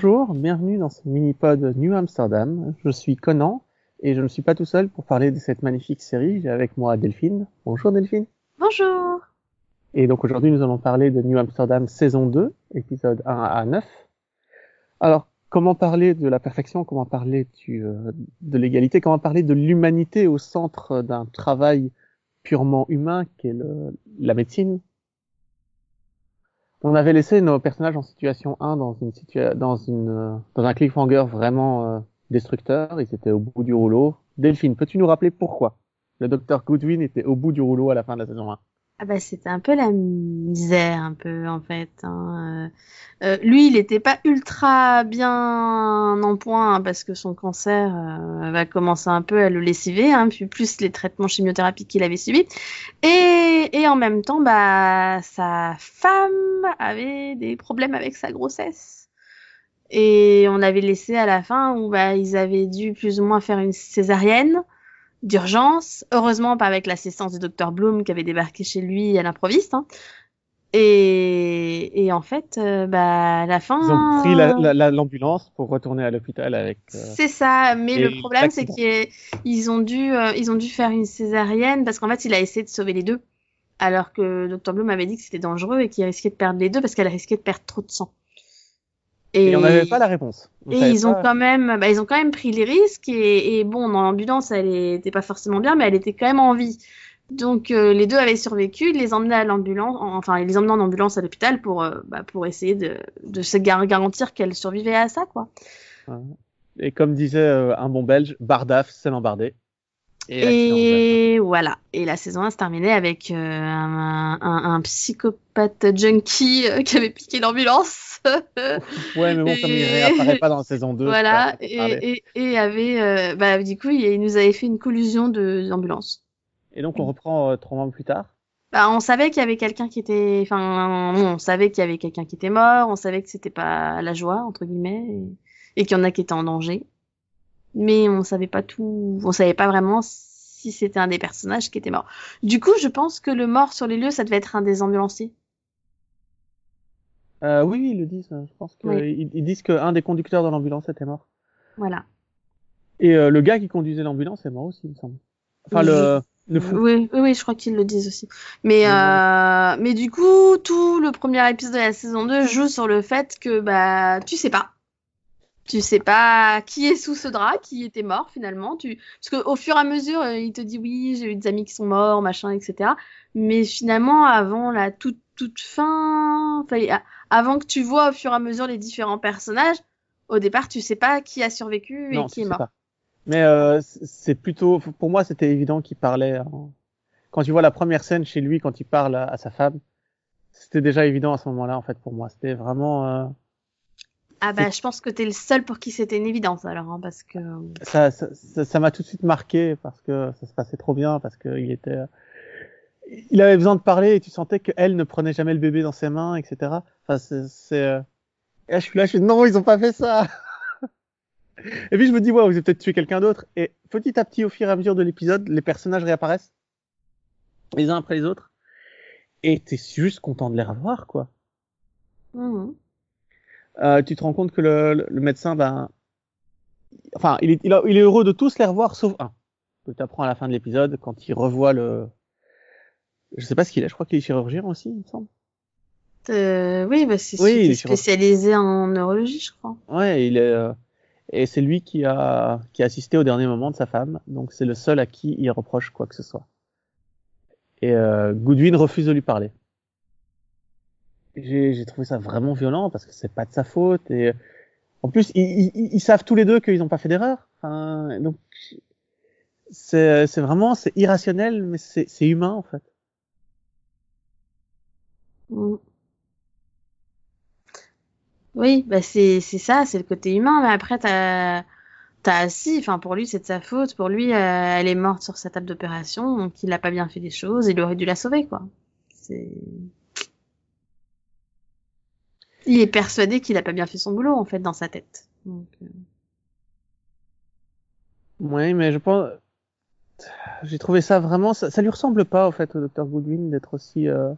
Bonjour, bienvenue dans ce mini-pod New Amsterdam. Je suis Conan et je ne suis pas tout seul pour parler de cette magnifique série. J'ai avec moi Delphine. Bonjour Delphine. Bonjour. Et donc aujourd'hui nous allons parler de New Amsterdam saison 2, épisode 1 à 9. Alors, comment parler de la perfection, comment parler du, euh, de l'égalité, comment parler de l'humanité au centre d'un travail purement humain qu'est la médecine? On avait laissé nos personnages en situation 1 dans une situa dans une euh, dans un cliffhanger vraiment euh, destructeur, ils étaient au bout du rouleau. Delphine, peux-tu nous rappeler pourquoi le docteur Goodwin était au bout du rouleau à la fin de la saison 1 ah bah c'était un peu la misère un peu en fait. Hein. Euh, euh, lui il était pas ultra bien en point hein, parce que son cancer euh, va commencer un peu à le lessiver, hein, plus les traitements chimiothérapiques qu'il avait suivis. Et, et en même temps bah sa femme avait des problèmes avec sa grossesse. Et on avait laissé à la fin où bah ils avaient dû plus ou moins faire une césarienne d'urgence. Heureusement, pas avec l'assistance du docteur Bloom qui avait débarqué chez lui à l'improviste. Hein. Et, et, en fait, euh, bah, à la fin. Ils ont pris l'ambulance pour retourner à l'hôpital avec. Euh, c'est ça, mais le problème, c'est qu'ils ont dû, euh, ils ont dû faire une césarienne parce qu'en fait, il a essayé de sauver les deux, alors que Dr Bloom avait dit que c'était dangereux et qu'il risquait de perdre les deux parce qu'elle risquait de perdre trop de sang. Et, on n'avait pas la réponse. et ils ont quand même, bah, ils ont quand même pris les risques et, et bon, dans l'ambulance, elle était pas forcément bien, mais elle était quand même en vie. Donc euh, les deux avaient survécu, ils les emmenaient à l'ambulance, enfin ils les emmenaient en ambulance à l'hôpital pour euh, bah, pour essayer de, de se garantir qu'elle survivait à ça quoi. Et comme disait euh, un bon Belge, Bardaf, c'est l'embardé. Et, et voilà. Et la saison 1 se terminait avec un, un, un, psychopathe junkie qui avait piqué l'ambulance. ouais, mais bon, comme il réapparaît pas dans la saison 2. Voilà, et, et, avait, euh, bah, du coup, il, nous avait fait une collusion d'ambulance. Et donc, on reprend euh, trois mois plus tard? Bah, on savait qu'il y avait quelqu'un qui était, enfin, on savait qu'il y avait quelqu'un qui était mort, on savait que c'était pas la joie entre guillemets, et, qu'il y en a qui étaient en danger, mais on savait pas tout, on savait pas vraiment si c'était un des personnages qui était mort. Du coup, je pense que le mort sur les lieux, ça devait être un des ambulanciers. Euh, oui, ils le disent. Je pense qu'ils ils disent qu'un des conducteurs de l'ambulance était mort. Voilà. Et euh, le gars qui conduisait l'ambulance est mort aussi, il me semble. Enfin, le, le fou. Oui, oui, oui, je crois qu'ils le disent aussi. Mais, euh, mais du coup, tout le premier épisode de la saison 2 joue sur le fait que bah tu sais pas. Tu sais pas qui est sous ce drap, qui était mort finalement. Tu... Parce qu'au fur et à mesure, euh, il te dit oui, j'ai eu des amis qui sont morts, machin, etc. Mais finalement, avant la toute toute fin, enfin, avant que tu vois au fur et à mesure les différents personnages, au départ, tu sais pas qui a survécu et qui est mort. Mais euh, c'est plutôt, pour moi, c'était évident qu'il parlait. Quand tu vois la première scène chez lui, quand il parle à, sa femme, c'était déjà évident à ce moment-là, en fait, pour moi. C'était vraiment. Euh... Ah bah, je pense que t'es le seul pour qui c'était une évidence alors, hein, parce que. Ça, ça, ça m'a tout de suite marqué parce que ça se passait trop bien, parce qu'il était il avait besoin de parler et tu sentais qu'elle ne prenait jamais le bébé dans ses mains, etc. Enfin, c'est, euh... Là, je suis là, je suis non, ils ont pas fait ça. et puis je me dis, ouais, vous avez peut-être tué quelqu'un d'autre. Et petit à petit, au fur et à mesure de l'épisode, les personnages réapparaissent les uns après les autres. Et t'es juste content de les revoir, quoi. Mmh. Euh, tu te rends compte que le, le, médecin, ben, enfin, il est, il, il est heureux de tous les revoir sauf un. Tu apprends à la fin de l'épisode quand il revoit le, je sais pas ce qu'il est, je crois qu'il est chirurgien aussi, il me semble. Euh, oui, bah c'est oui, spécialisé en neurologie, je crois. Ouais, il est euh, et c'est lui qui a qui a assisté au dernier moment de sa femme, donc c'est le seul à qui il reproche quoi que ce soit. Et euh, Goodwin refuse de lui parler. J'ai trouvé ça vraiment violent parce que c'est pas de sa faute et en plus ils, ils, ils savent tous les deux qu'ils n'ont pas fait d'erreur. Enfin, donc c'est vraiment c'est irrationnel mais c'est humain en fait. Mm. Oui, bah c'est ça, c'est le côté humain. Mais après, t'as t'as si, enfin pour lui c'est de sa faute. Pour lui, euh, elle est morte sur sa table d'opération, donc il a pas bien fait des choses. Il aurait dû la sauver, quoi. C'est il est persuadé qu'il a pas bien fait son boulot en fait dans sa tête. Donc, euh... Oui, mais je pense j'ai trouvé ça vraiment ça, ça lui ressemble pas en fait au docteur Goodwin d'être aussi euh...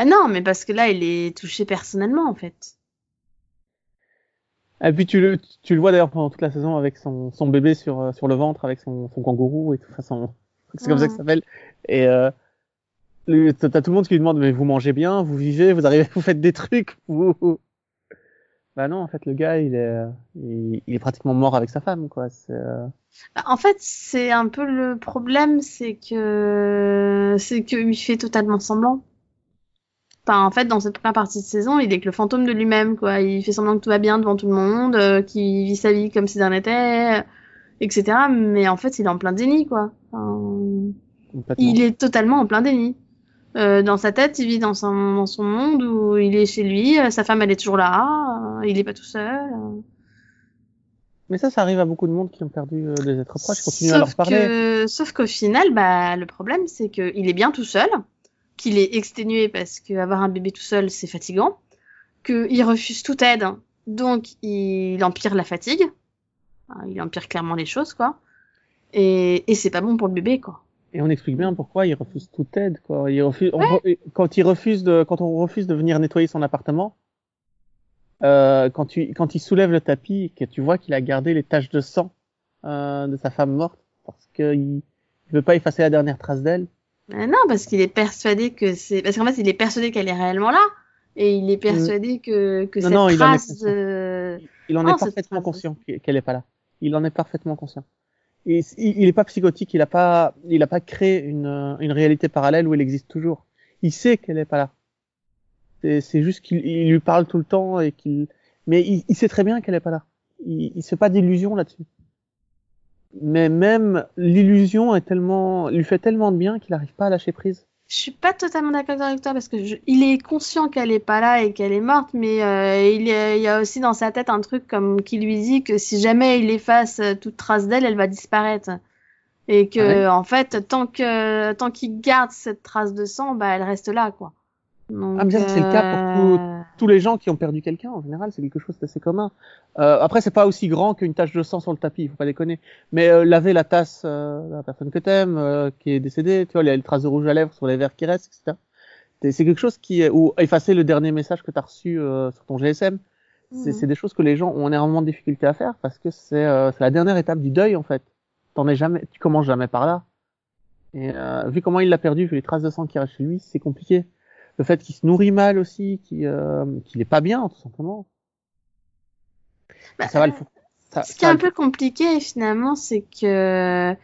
Ah non, mais parce que là, il est touché personnellement, en fait. Et puis tu le, tu le vois d'ailleurs pendant toute la saison avec son, son bébé sur, euh, sur le ventre, avec son, son kangourou et tout. Enfin, c'est comme ça que ça s'appelle. Et euh, t'as tout le monde qui lui demande mais vous mangez bien, vous vivez, vous arrivez, vous faites des trucs, vous. Bah non, en fait le gars il est, il, il est pratiquement mort avec sa femme quoi. Euh... Bah, En fait, c'est un peu le problème, c'est que c'est qu'il fait totalement semblant. Enfin, en fait, dans cette première partie de saison, il est que le fantôme de lui-même, quoi. Il fait semblant que tout va bien devant tout le monde, euh, qu'il vit sa vie comme si rien n'était, etc. Mais en fait, il est en plein déni, quoi. Enfin, il est totalement en plein déni. Euh, dans sa tête, il vit dans son, dans son monde où il est chez lui, euh, sa femme elle est toujours là, euh, il est pas tout seul. Mais ça, ça arrive à beaucoup de monde qui ont perdu euh, des êtres proches, continue à leur Sauf parler. que, sauf qu'au final, bah, le problème, c'est qu'il est bien tout seul, qu'il est exténué parce qu'avoir un bébé tout seul, c'est fatigant, qu'il refuse toute aide, donc il empire la fatigue, il empire clairement les choses, quoi. Et, et c'est pas bon pour le bébé, quoi. Et on explique bien pourquoi il refuse toute aide, quoi. Il refuse, on re- quand il refuse de, quand on refuse de venir nettoyer son appartement, euh, quand tu, quand il soulève le tapis, que tu vois qu'il a gardé les taches de sang euh, de sa femme morte, parce qu'il il veut pas effacer la dernière trace d'elle. Mais non, parce qu'il est persuadé que c'est, parce qu'en fait, il est persuadé qu'elle est réellement là, et il est persuadé que, que Non, cette non, il en est trace. Il en est cette parfaitement conscient qu'elle est pas là. Il en est parfaitement conscient. Il, il est pas psychotique, il a pas, il a pas créé une, euh, une réalité parallèle où elle existe toujours. Il sait qu'elle est pas là. C'est, juste qu'il il lui parle tout le temps et qu'il, mais il, sait très bien qu'elle est pas là. Il, se fait pas d'illusions là-dessus. Mais même l'illusion est tellement, lui fait tellement de bien qu'il n'arrive pas à lâcher prise. Je suis pas totalement d'accord avec toi parce que je- il est conscient qu'elle est pas là et qu'elle est morte, mais euh, il, y a aussi dans sa tête un truc comme qui lui dit que si jamais il efface euh, toute trace d'elle, elle va disparaître. Et que Ah ouais? en fait, tant que tant qu'il garde cette trace de sang, bah elle reste là, quoi. Donc, Ah, mais ça, c'est le cas pour euh, tous les gens qui ont perdu quelqu'un, en général, c'est quelque chose d'assez commun. Euh, après, c'est pas aussi grand qu'une tache de sang sur le tapis, il faut pas déconner. Mais euh, laver la tasse euh, de la personne que t'aimes, euh, qui est décédée, tu vois, les, les traces de rouge à lèvres sur les verres qui restent, etc. C'est quelque chose qui est... Ou effacer le dernier message que t'as reçu euh, sur ton GSM. C'est c'est des choses que les gens ont énormément de difficultés à faire parce que c'est euh, la dernière étape du deuil, en fait. T'en es jamais... Tu commences jamais par là. Et euh, vu comment il l'a perdu, vu les traces de sang qui restent chez lui, c'est compliqué le fait qu'il se nourrit mal aussi, qu'il euh, est pas bien, tout simplement. Bah, ça va le. Ça, Ce qui est un peu compliqué finalement, c'est que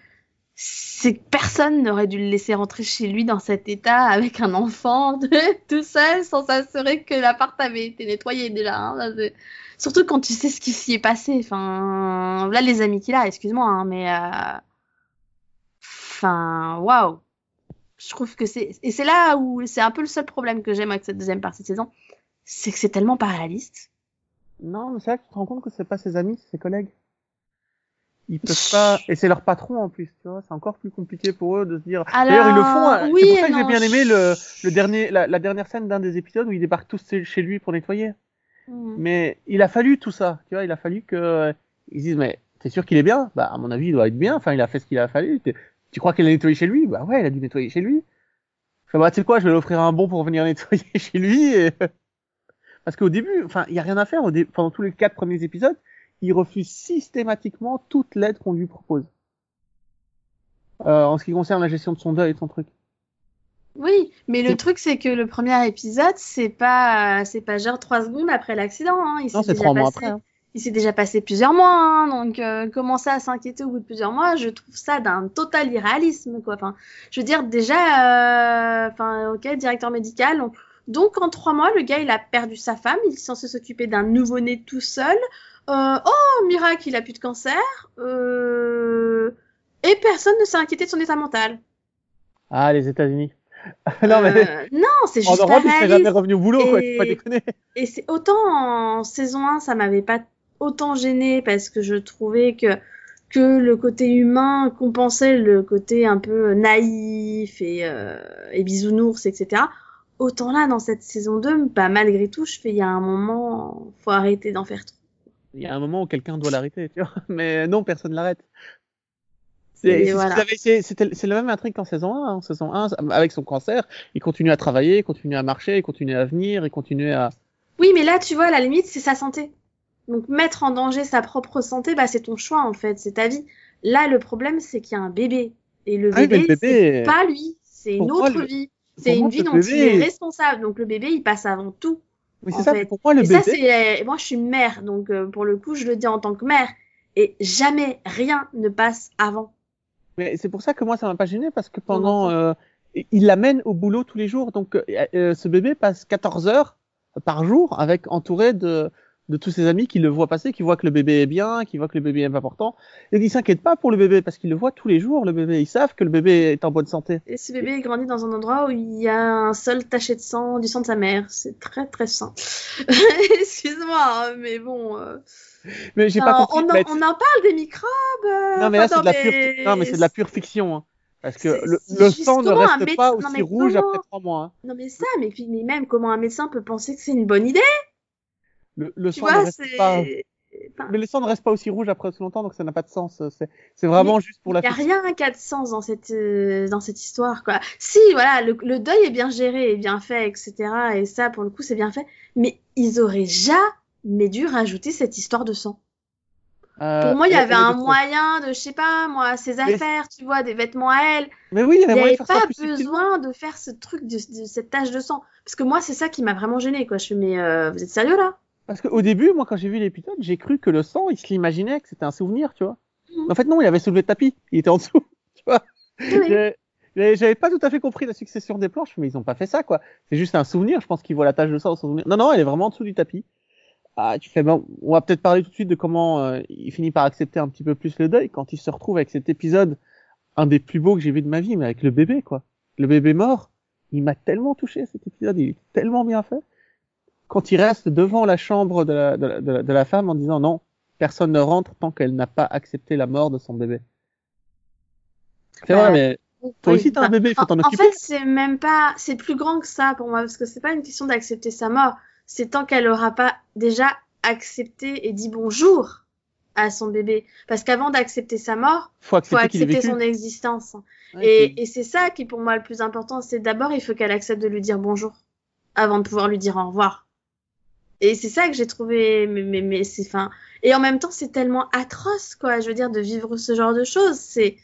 c'est que personne n'aurait dû le laisser rentrer chez lui dans cet état avec un enfant tout seul sans s'assurer que l'appart avait été nettoyé déjà. hein. Là, Surtout quand tu sais ce qui s'y est passé. Enfin, là les amis qu'il a, excuse-moi, hein, mais euh, enfin, waouh. Je trouve que c'est et c'est là où c'est un peu le seul problème que j'aime avec cette deuxième partie de saison, c'est que c'est tellement pas réaliste. Non, mais c'est là que tu te rends compte que c'est pas ses amis, c'est ses collègues. Ils peuvent pas, et c'est leur patron en plus, tu vois, c'est encore plus compliqué pour eux de se dire. D'ailleurs, ils le font. hein. oui c'est pour ça que j'ai bien aimé le, le dernier, la, la dernière scène d'un des épisodes où ils débarquent tous chez- lui pour nettoyer. Hmm. Mais il a fallu tout ça, tu vois, il a fallu que euh, ils se disent mais t'es sûr qu'il est bien? Bah à mon avis il doit être bien. Enfin il a fait ce qu'il a fallu. Tu crois qu'il a nettoyé chez lui? Bah ouais, il a dû nettoyer chez lui. Enfin, bah tu sais quoi, je vais lui offrir un bon pour venir nettoyer chez lui. Et... Parce qu'au début, enfin il y a rien à faire. Au dé- Pendant tous les quatre premiers épisodes, il refuse systématiquement toute l'aide qu'on lui propose. Euh, en ce qui concerne la gestion de son deuil et de son truc. Oui, mais le truc c'est que le premier épisode, c'est pas c'est pas genre trois secondes après l'accident. Hein. Il Non, c'est trois mois après. hein. Il s'est déjà passé plusieurs mois, hein, donc euh, commencer à s'inquiéter au bout de plusieurs mois, je trouve ça d'un total irréalisme, quoi. Enfin, je veux dire déjà, euh, enfin, ok, directeur médical. Donc, donc, en trois mois, le gars il a perdu sa femme, il est censé s'occuper d'un nouveau-né tout seul. Euh, oh miracle, il a plus de cancer. Euh, et personne ne s'est inquiété de son état mental. Ah les États-Unis. non mais Euh, non, c'est en juste pas Europe il serait jamais revenu au boulot quoi. Et- Faut pas déconner. Et c'est autant en saison 1, ça m'avait pas autant gêné parce que je trouvais que que le côté humain compensait le côté un peu naïf et, euh, et bisounours, etc. Autant là, dans cette saison 2, bah, malgré tout, je fais, il y a un moment, faut arrêter d'en faire trop. Il y a un moment où quelqu'un doit l'arrêter, tu vois. Mais non, personne l'arrête. C'est voilà. le même intrigue qu'en saison 1. hein. En saison 1, avec son cancer, il continue à travailler, il continue à marcher, il continue à venir, il continue à... Oui, mais là, tu vois, à la limite, c'est sa santé. Donc mettre en danger sa propre santé, bah c'est ton choix en fait, c'est ta vie. Là, le problème, c'est qu'il y a un bébé. Et le Ah oui, mais bébé, c'est pas lui, c'est une autre le- vie. C'est une vie dont il est responsable. Donc le bébé, il passe avant tout. Oui, en c'est ça. fait. mais Pour moi, le Et ça, bébé. c'est moi, je suis mère, donc euh, pour le coup, je le dis en tant que mère. Et jamais rien ne passe avant. Mais c'est pour ça que moi, ça m'a pas gêné parce que pendant, euh, il l'amène au boulot tous les jours. Donc, euh, euh, ce bébé passe 14 heures par jour avec entouré de de tous ses amis qui le voient passer, qui voient que le bébé est bien, qui voient que le bébé est important. Et ils s'inquiètent pas pour le bébé parce qu'ils le voient tous les jours, le bébé. Ils savent que le bébé est en bonne santé. Et ce bébé grandit dans un endroit où il y a un sol taché de sang, du sang de sa mère. C'est très très sain. Excuse-moi, hein, mais bon. euh, Mais j'ai non, pas compris. on, en, mais- on en parle des microbes. euh, Non, mais là, c'est de la non, pure, mais- non, mais c'est de la pure fiction, hein. Parce que le, sang ne reste pas non, aussi mais rouge comment- après trois mois. hein. Non mais ça, mais puis mais même comment un médecin peut penser que c'est une bonne idée, Le, le sang ne reste pas. Mais le sang ne reste pas aussi rouge après aussi longtemps, donc ça n'a pas de sens. C'est, c'est vraiment juste pour la Il n'y a fiction. rien qui a de sens dans cette, euh, dans cette histoire, quoi. Si, voilà, le, le deuil est bien géré et bien fait, etc. Et ça, pour le coup, c'est bien fait. Mais ils auraient jamais dû rajouter cette histoire de sang. Euh, Pour moi, il y avait est un moyen de, je sais pas, moi, ses Mais- affaires, tu vois, des vêtements à elle. Mais oui, il n'y avait pas besoin de faire ce truc, de, de cette tache de sang. Parce que moi, c'est ça qui m'a vraiment gênée, quoi. Je fais, mais euh, vous êtes sérieux, là? Parce qu'au début, moi, quand j'ai vu l'épisode, j'ai cru que le sang, il se l'imaginait, que c'était un souvenir, tu vois. Mhm. En fait, non, il avait soulevé le tapis. Il était en dessous, tu vois. Oui. J'avais pas tout à fait compris la succession des planches, mais ils ont pas fait ça, quoi. C'est juste un souvenir. Je pense qu'ils voient la tache de sang dans son souvenir. Non, non, elle est vraiment en dessous du tapis. Ah, tu fais bon. On va peut-être parler tout de suite de comment euh, il finit par accepter un petit peu plus le deuil quand il se retrouve avec cet épisode, un des plus beaux que j'ai vu de ma vie, mais avec le bébé, quoi. Le bébé mort. Il m'a tellement touché cet épisode. Il est tellement bien fait. Quand il reste devant la chambre de la, de la, de la, de la femme en disant non, personne ne rentre tant qu'elle n'a pas accepté la mort de son bébé. C'est Bah, vrai, mais toi Oui, aussi t'as un enfin, bébé, il faut en, t'en en occuper. fait, c'est même pas, c'est plus grand que ça pour moi, parce que c'est pas une question d'accepter sa mort. C'est tant qu'elle aura pas déjà accepté et dit bonjour à son bébé. Parce qu'avant d'accepter sa mort, faut faut accepter ait accepter son existence. Ouais, Et, et c'est ça qui est pour moi le plus important. C'est d'abord, il faut qu'elle accepte de lui dire bonjour avant de pouvoir lui dire au revoir. Et c'est ça que j'ai trouvé, mais, mais, mais c'est, enfin, et en même temps, c'est tellement atroce, quoi. Je veux dire, de vivre ce genre de choses, c'est,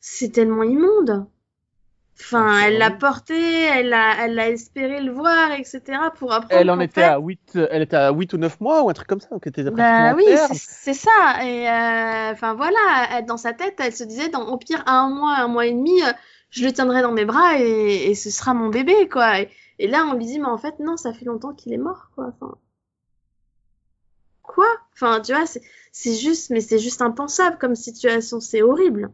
c'est tellement immonde. Enfin, elle l'a porté, elle a, elle a espéré le voir, etc. pour apprendre. Elle en était fait- à 8, elle était à 8 ou 9 mois ou un truc comme ça, donc elle était Bah oui, c'est ça. Et euh, enfin voilà, dans sa tête, elle se disait, dans, au pire, un mois, un mois et demi, euh, je le tiendrai dans mes bras et, et ce sera mon bébé, quoi. Et, et là, on lui dit, mais en fait, non, ça fait longtemps qu'il est mort, quoi. Quoi? Enfin, tu vois, c'est juste, mais c'est juste impensable comme situation, c'est horrible.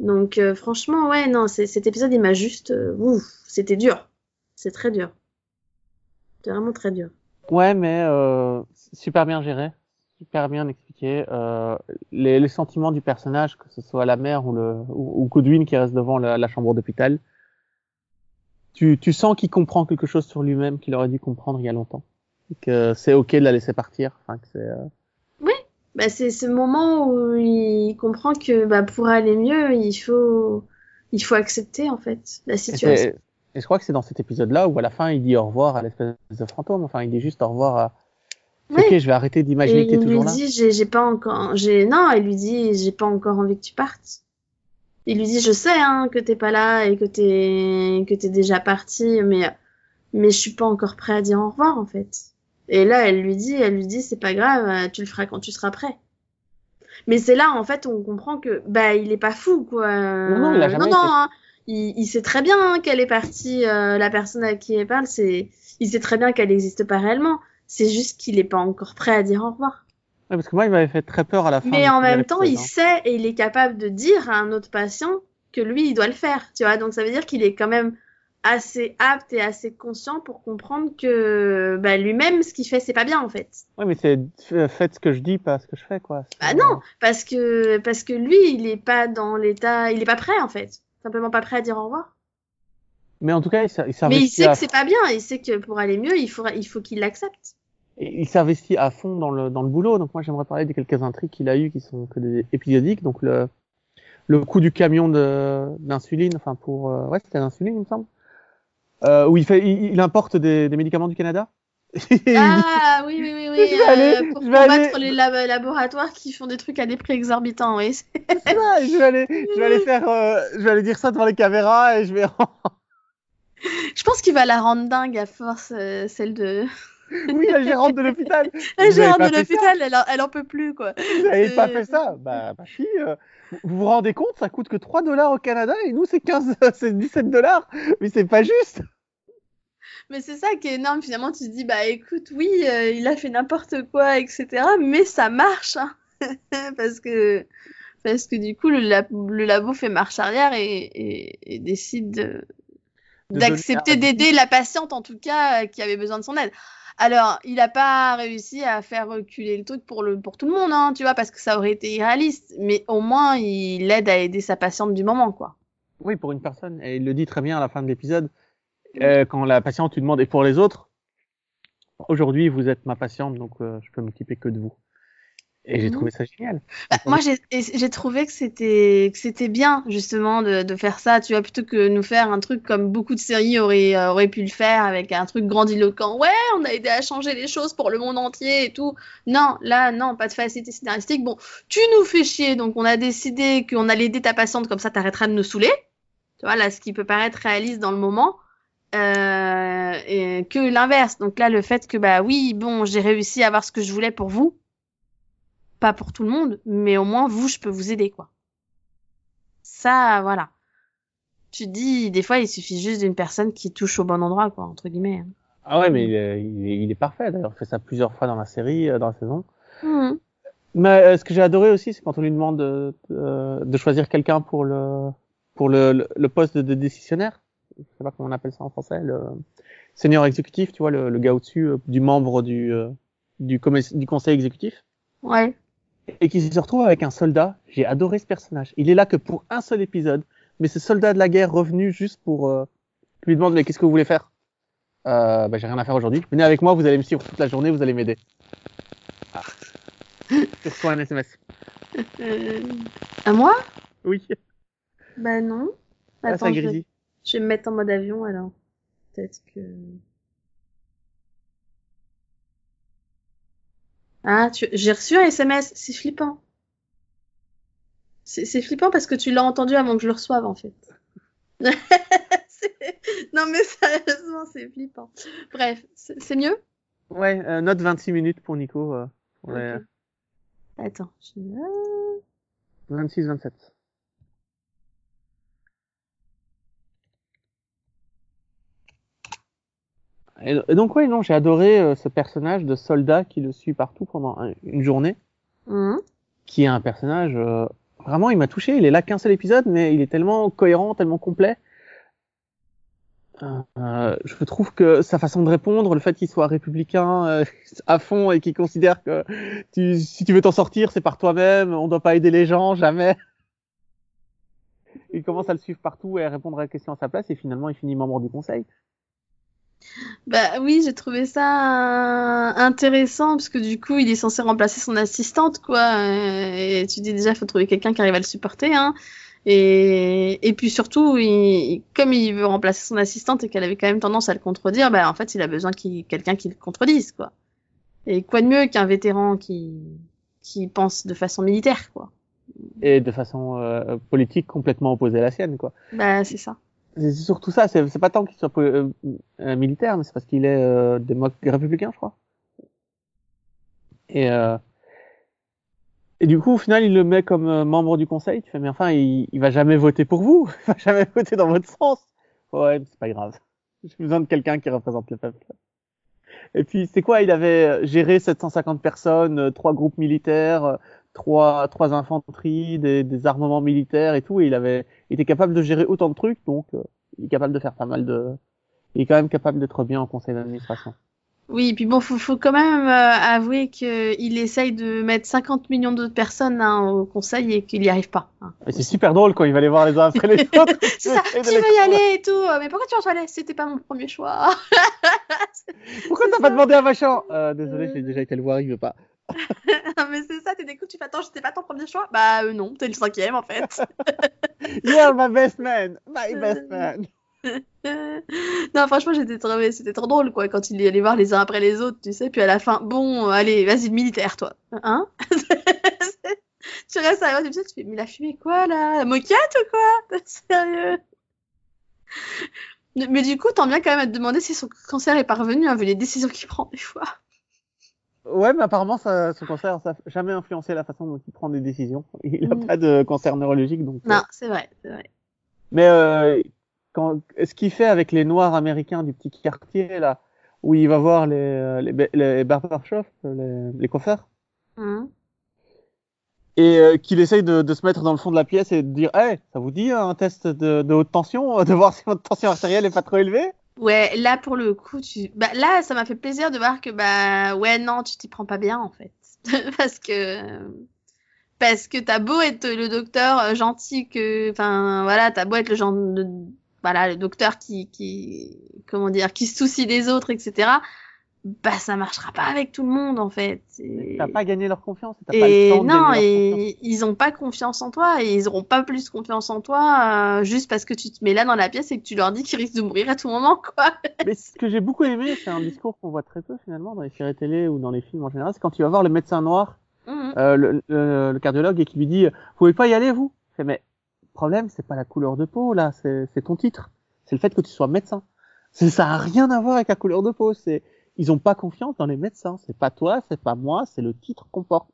Donc, euh, franchement, ouais, non, cet épisode, il m'a juste, euh, ouf, c'était dur. C'est très dur. C'est vraiment très dur. Ouais, mais euh, super bien géré, super bien expliqué. Euh, les, les sentiments du personnage, que ce soit la mère ou le ou, ou Goodwin qui reste devant la chambre d'hôpital, tu, tu sens qu'il comprend quelque chose sur lui-même qu'il aurait dû comprendre il y a longtemps. Et que c'est ok de la laisser partir. Enfin, que c'est. euh, Bah, c'est ce moment où il comprend que bah, pour aller mieux, il faut, il faut accepter en fait la situation. et je crois que c'est dans cet épisode-là où à la fin il dit au revoir à l'espèce de fantôme. Enfin, il dit juste au revoir à. Oui. Ok, je vais arrêter d'imaginer Et que t'es il lui toujours là. dit, j'ai j'ai pas encore, j'ai non, il lui dit, j'ai pas encore envie que tu partes. Il lui dit, je sais hein, que t'es pas là et que t'es que t'es déjà parti, mais mais je suis pas encore prêt à dire au revoir en fait. Et là, elle lui dit, elle lui dit, c'est pas grave, tu le feras quand tu seras prêt. Mais c'est là en fait on comprend que bah il est pas fou quoi. Non, non, il a jamais non, non, hein. il, il sait très bien hein, qu'elle est partie. euh, la personne à qui elle parle, c'est il sait très bien qu'elle n'existe pas réellement. C'est juste qu'il est pas encore prêt à dire au revoir. Ouais, parce que moi, il m'avait fait très peur à la fin. Mais en même temps, il hein. sait et il est capable de dire à un autre patient que lui, il doit le faire. Tu vois, donc ça veut dire qu'il est quand même assez apte et assez conscient pour comprendre que bah, lui-même, ce qu'il fait, c'est pas bien en fait. Ouais, mais c'est f- faites ce que je dis, pas ce que je fais, quoi. Bah non, parce que parce que lui, il est pas dans l'état, il est pas prêt en fait. Simplement pas prêt à dire au revoir. Mais en tout cas, il il Mais il sait à, que c'est pas bien, il sait que pour aller mieux, il faut il faut qu'il l'accepte. Il s'investit à fond dans le dans le boulot. Donc moi, j'aimerais parler de quelques intrigues qu'il a eu qui sont que des épisodiques. Donc le le coup du camion d'insuline, enfin pour euh, ouais, c'était l'insuline, il me semble. Euh, où il fait, il, il importe des, des médicaments du Canada. Ah oui oui oui oui, Je vais aller- euh, pour je vais combattre aller- les lab- laboratoires qui font des trucs à des prix exorbitants, oui. ça, je vais aller, je vais aller faire, euh, je vais aller dire ça devant les caméras et je vais. Je pense qu'il va la rendre dingue à force, euh, celle de... oui, la gérante de l'hôpital. La Vous gérante de l'hôpital, elle, en- elle en peut plus, quoi. Vous n'avez pas Euh, fait ça? Bah, ma fille, euh, vous vous rendez compte, ça coûte que 3 dollars au Canada et nous c'est 15, c'est 17 dollars. Mais c'est pas juste. Mais c'est ça qui est énorme, finalement, tu te dis, bah écoute, oui, euh, il a fait n'importe quoi, etc., mais ça marche, hein. parce que parce que du coup, le, lab- le labo fait marche arrière et, et, et décide de- De d'accepter d'aider la patiente, en tout cas, qui avait besoin de son aide. Alors, il n'a pas réussi à faire reculer le truc pour, le, pour tout le monde, hein, tu vois, parce que ça aurait été irréaliste, mais au moins, il aide à aider sa patiente du moment, quoi. Oui, pour une personne. Et il le dit très bien à la fin de l'épisode. Euh, quand la patiente lui demande et pour les autres, aujourd'hui vous êtes ma patiente donc euh, je peux m'occuper que de vous. Et j'ai Mhm. trouvé ça génial. Bah, moi, j'ai trouvé que c'était que c'était bien justement de, de faire ça, tu vois, plutôt que nous faire un truc comme beaucoup de séries auraient euh, auraient pu le faire avec un truc grandiloquent. Ouais, on a aidé à changer les choses pour le monde entier et tout. Non, là, non, pas de facilité scénaristique. Bon, tu nous fais chier, donc on a décidé qu'on allait aider ta patiente, comme ça t'arrêteras de nous saouler. Tu vois, là, ce qui peut paraître réaliste dans le moment. Euh, et que l'inverse. Donc là, le fait que, bah oui, bon, j'ai réussi à avoir ce que je voulais pour vous. Pas pour tout le monde, mais au moins, vous, je peux vous aider, quoi. Ça, voilà. Tu te dis, des fois, il suffit juste d'une personne qui touche au bon endroit, quoi, entre guillemets. Ah ouais, mais il est, il est, il est parfait. D'ailleurs, il fait ça plusieurs fois dans la série, euh, dans la saison. Mhm. Mais euh, ce que j'ai adoré aussi, c'est quand on lui demande de, de, de choisir quelqu'un pour le pour le, le, le poste de, de décisionnaire. Je sais pas comment on appelle ça en français, le senior exécutif, tu vois, le, le gars au-dessus euh, du membre du euh, du, du conseil exécutif, Ouais. Et qui se retrouve avec un soldat. J'ai adoré ce personnage. Il est là que pour un seul épisode, mais ce soldat de la guerre revenu juste pour euh, lui demande mais qu'est-ce que vous voulez faire? Euh, bah, J'ai rien à faire aujourd'hui. Venez avec moi, vous allez me suivre toute la journée, vous allez m'aider. Ah. Un SMS. Euh... À moi? Oui. Bah non. Ah, Attends, ça je vais, grésille. je vais me mettre en mode avion, alors. Peut-être que... Ah, tu... j'ai reçu un SMS, c'est flippant. C'est flippant parce que tu l'as entendu avant que je le reçoive, en fait. Non, mais sérieusement, c'est flippant. Bref, c'est mieux? Ouais, euh, note 26 minutes pour Nico. Euh, pour les Ok. Attends. je- 26-27. Et, et donc ouais, non, j'ai adoré euh, ce personnage de soldat qui le suit partout pendant un- une journée, Mhm. qui est un personnage euh, vraiment, il m'a touché. Il est là qu'un seul épisode, mais il est tellement cohérent, tellement complet. Euh, euh, je trouve que sa façon de répondre, le fait qu'il soit républicain euh, à fond et qu'il considère que tu, si tu veux t'en sortir, c'est par toi-même, on doit pas aider les gens, jamais. Il commence à le suivre partout et à répondre à la question à sa place et finalement il finit membre du conseil. Bah oui, j'ai trouvé ça euh, intéressant parce que du coup, il est censé remplacer son assistante, quoi. euh, Et tu dis déjà, faut trouver quelqu'un qui arrive à le supporter, hein. Et, et puis surtout, il, comme il veut remplacer son assistante et qu'elle avait quand même tendance à le contredire, bah en fait, il a besoin qu'il quelqu'un qui le contredise, quoi. Et quoi de mieux qu'un vétéran qui qui pense de façon militaire, quoi. Et de façon euh, politique complètement opposée à la sienne, quoi. Bah c'est ça. C'est surtout ça, c'est pas tant qu'il soit euh, euh, militaire, mais c'est parce qu'il est euh, républicain, je crois. Et, euh, et du coup, au final, il le met comme membre du conseil. Tu fais, mais enfin, il, il va jamais voter pour vous, il va jamais voter dans votre sens. Ouais, mais c'est pas grave. J'ai besoin de quelqu'un qui représente le peuple. Et puis, c'est quoi? Il avait géré 750 personnes, trois groupes militaires, trois, trois infanteries, des, des armements militaires et tout, et il avait il était capable de gérer autant de trucs, donc euh, il est capable de faire pas mal de... Il est quand même capable d'être bien en conseil d'administration. Oui, et puis bon, faut, faut quand même euh, avouer qu'il essaye de mettre 50 millions d'autres personnes hein, au conseil et qu'il n'y arrive pas. hein. Et c'est super drôle quand il va les voir les uns après les autres. C'est ça, les veux y aller et tout, mais pourquoi tu vas aller C'était pas mon premier choix. Pourquoi t'as pas demandé à machin euh, Désolé, j'ai déjà été le voir, il veut pas. mais c'est ça, t'es des coups, tu fais attends, j'étais pas ton premier choix? Bah euh, non, t'es le cinquième en fait. You're my best man, my best man. non, franchement, j'étais trop, c'était trop drôle, quoi, quand il y allait voir les uns après les autres, tu sais. Puis à la fin, bon, allez, vas-y, le militaire, toi. Hein? Tu restes à la tu fais, mais la fumée quoi, là? La moquette ou quoi? Sérieux? Mais du coup, t'en viens quand même à te demander si son cancer est parvenu, hein, vu les décisions qu'il prend des fois. Ouais, mais apparemment, ça, son cancer, ça n'a jamais influencé la façon dont il prend des décisions. Il n'a mm. pas de cancer neurologique, donc. Non, euh. c'est vrai, c'est vrai. Mais euh, quand, ce qu'il fait avec les Noirs américains du petit quartier là, où il va voir les euh, les, les barbershops, les, les coiffeurs, mmh. et euh, qu'il essaye de, de, se mettre dans le fond de la pièce et de dire, hey, ça vous dit un test de, de haute tension, de voir si votre tension artérielle est pas trop élevée? Ouais, là pour le coup, tu, bah, là ça m'a fait plaisir de voir que bah ouais non, tu t'y prends pas bien en fait, parce que parce que t'as beau être le docteur euh, gentil que, enfin voilà, t'as beau être le genre voilà, le docteur qui, qui, comment dire, qui se soucie des autres, etc. Bah ça marchera pas avec tout le monde en fait. T'as pas gagné leur confiance. As et pas le temps non, et ils ont pas confiance en toi et ils auront pas plus confiance en toi euh, juste parce que tu te mets là dans la pièce et que tu leur dis qu'ils risquent de mourir à tout moment quoi. Mais ce que j'ai beaucoup aimé, c'est un discours qu'on voit très peu finalement dans les séries télé ou dans les films en général, c'est quand tu vas voir le médecin noir Mhm. Euh, le, le, cardiologue et qui lui dit vous pouvez pas y aller vous? Mais le problème c'est pas la couleur de peau là c'est ton titre c'est le fait que tu sois médecin ça a rien à voir avec la couleur de peau c'est ils ont pas confiance dans les médecins. C'est pas toi c'est pas moi c'est le titre qu'on porte.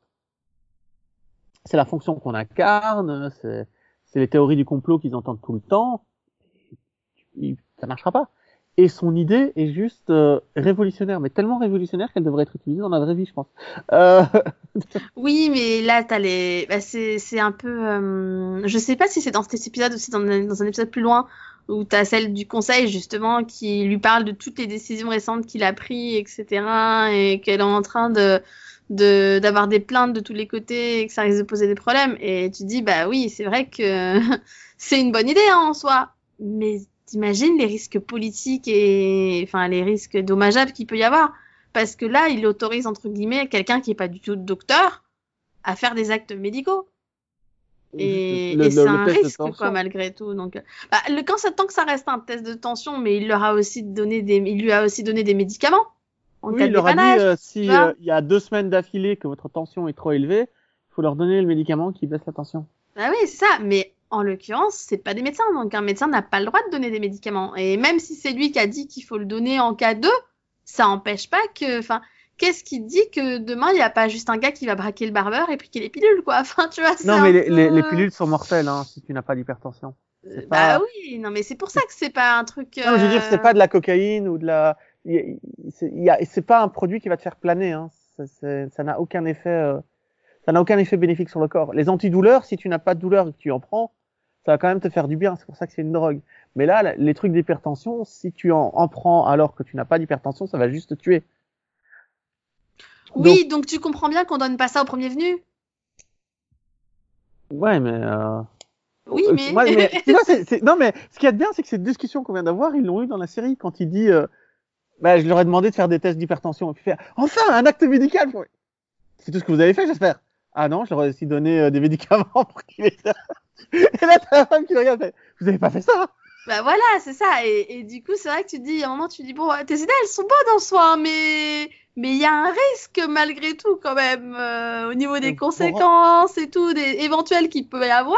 C'est la fonction qu'on incarne c'est les théories du complot qu'ils entendent tout le temps. Ça marchera pas. Et son idée est juste euh, révolutionnaire, mais tellement révolutionnaire qu'elle devrait être utilisée dans la vraie vie, je pense. Euh... oui, mais là, t'as les, bah, c'est un peu, euh... je sais pas si c'est dans cet épisode ou si dans, dans un épisode plus loin où t'as celle du conseil justement qui lui parle de toutes les décisions récentes qu'il a prises, etc. et qu'elle est en train de d'avoir des plaintes de tous les côtés et que ça risque de poser des problèmes. Et tu dis bah oui, c'est vrai que c'est une bonne idée hein, en soi, mais t'imagines les risques politiques et enfin les risques dommageables qu'il peut y avoir parce que là il autorise entre guillemets quelqu'un qui est pas du tout docteur à faire des actes médicaux et, c'est un risque quoi malgré tout. Donc bah, le quand ça tant que ça reste un test de tension mais il leur a aussi donné des il lui a aussi donné des médicaments en oui, il leur a dit euh, si euh, il y a deux semaines d'affilée que votre tension est trop élevée il faut leur donner le médicament qui baisse la tension. Ah oui c'est ça. Mais en l'occurrence, c'est pas des médecins, donc un médecin n'a pas le droit de donner des médicaments. Et même si c'est lui qui a dit qu'il faut le donner en cas de, ça empêche pas que, enfin, qu'est-ce qui dit que demain il n'y a pas juste un gars qui va braquer le barbeur et piquer les pilules, quoi. Enfin, tu vois. Non, mais les, les, pilules sont mortelles, hein, si tu n'as pas d'hypertension. Euh, bah oui, non, mais c'est pour ça que c'est pas un truc. Non, je veux dire, c'est euh, pas de la cocaïne ou de la. C'est pas un produit qui va te faire planer. Hein. Ça n'a aucun effet. Euh, ça n'a aucun effet bénéfique sur le corps. Les antidouleurs, si tu n'as pas de douleur et que tu en prends, ça va quand même te faire du bien. C'est pour ça que c'est une drogue. Mais là, les trucs d'hypertension, si tu en, en, prends alors que tu n'as pas d'hypertension, ça va juste te tuer. Oui, donc, tu comprends bien qu'on donne pas ça au premier venu. Ouais, mais. Euh... Oui, euh, mais. Non, mais ce qu'il y a de bien, c'est que cette discussion qu'on vient d'avoir, ils l'ont eu dans la série quand il dit. Euh... Bah, je leur ai demandé de faire des tests d'hypertension et puis faire enfin un acte médical. C'est tout ce que vous avez fait, j'espère. Ah non, je leur ai aussi donné euh, des médicaments pour qu'ils les Et là, t'as la femme qui regarde, vous avez pas fait ça? Bah voilà, c'est ça. Et, et, du coup, c'est vrai que tu dis, à un moment, tu dis, bon, tes idées, elles sont bonnes en soi, mais mais il y a un risque malgré tout quand même euh, au niveau des conséquences et tout, des éventuels qu'il peut y avoir.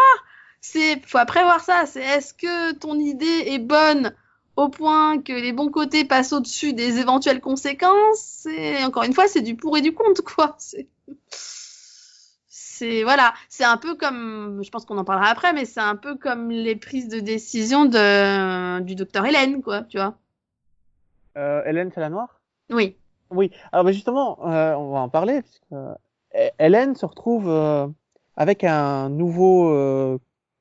C'est, faut prévoir ça. C'est est-ce que ton idée est bonne au point que les bons côtés passent au-dessus des éventuelles conséquences? Et encore une fois, c'est du pour et du contre, quoi. C'est voilà, c'est un peu comme, je pense qu'on en parlera après, mais c'est un peu comme les prises de décision de du docteur Hélène, quoi, tu vois. Euh, Hélène, c'est la noire? Oui. Oui. Alors, mais justement, euh, on va en parler puisque euh, Hélène se retrouve euh, avec un nouveau euh,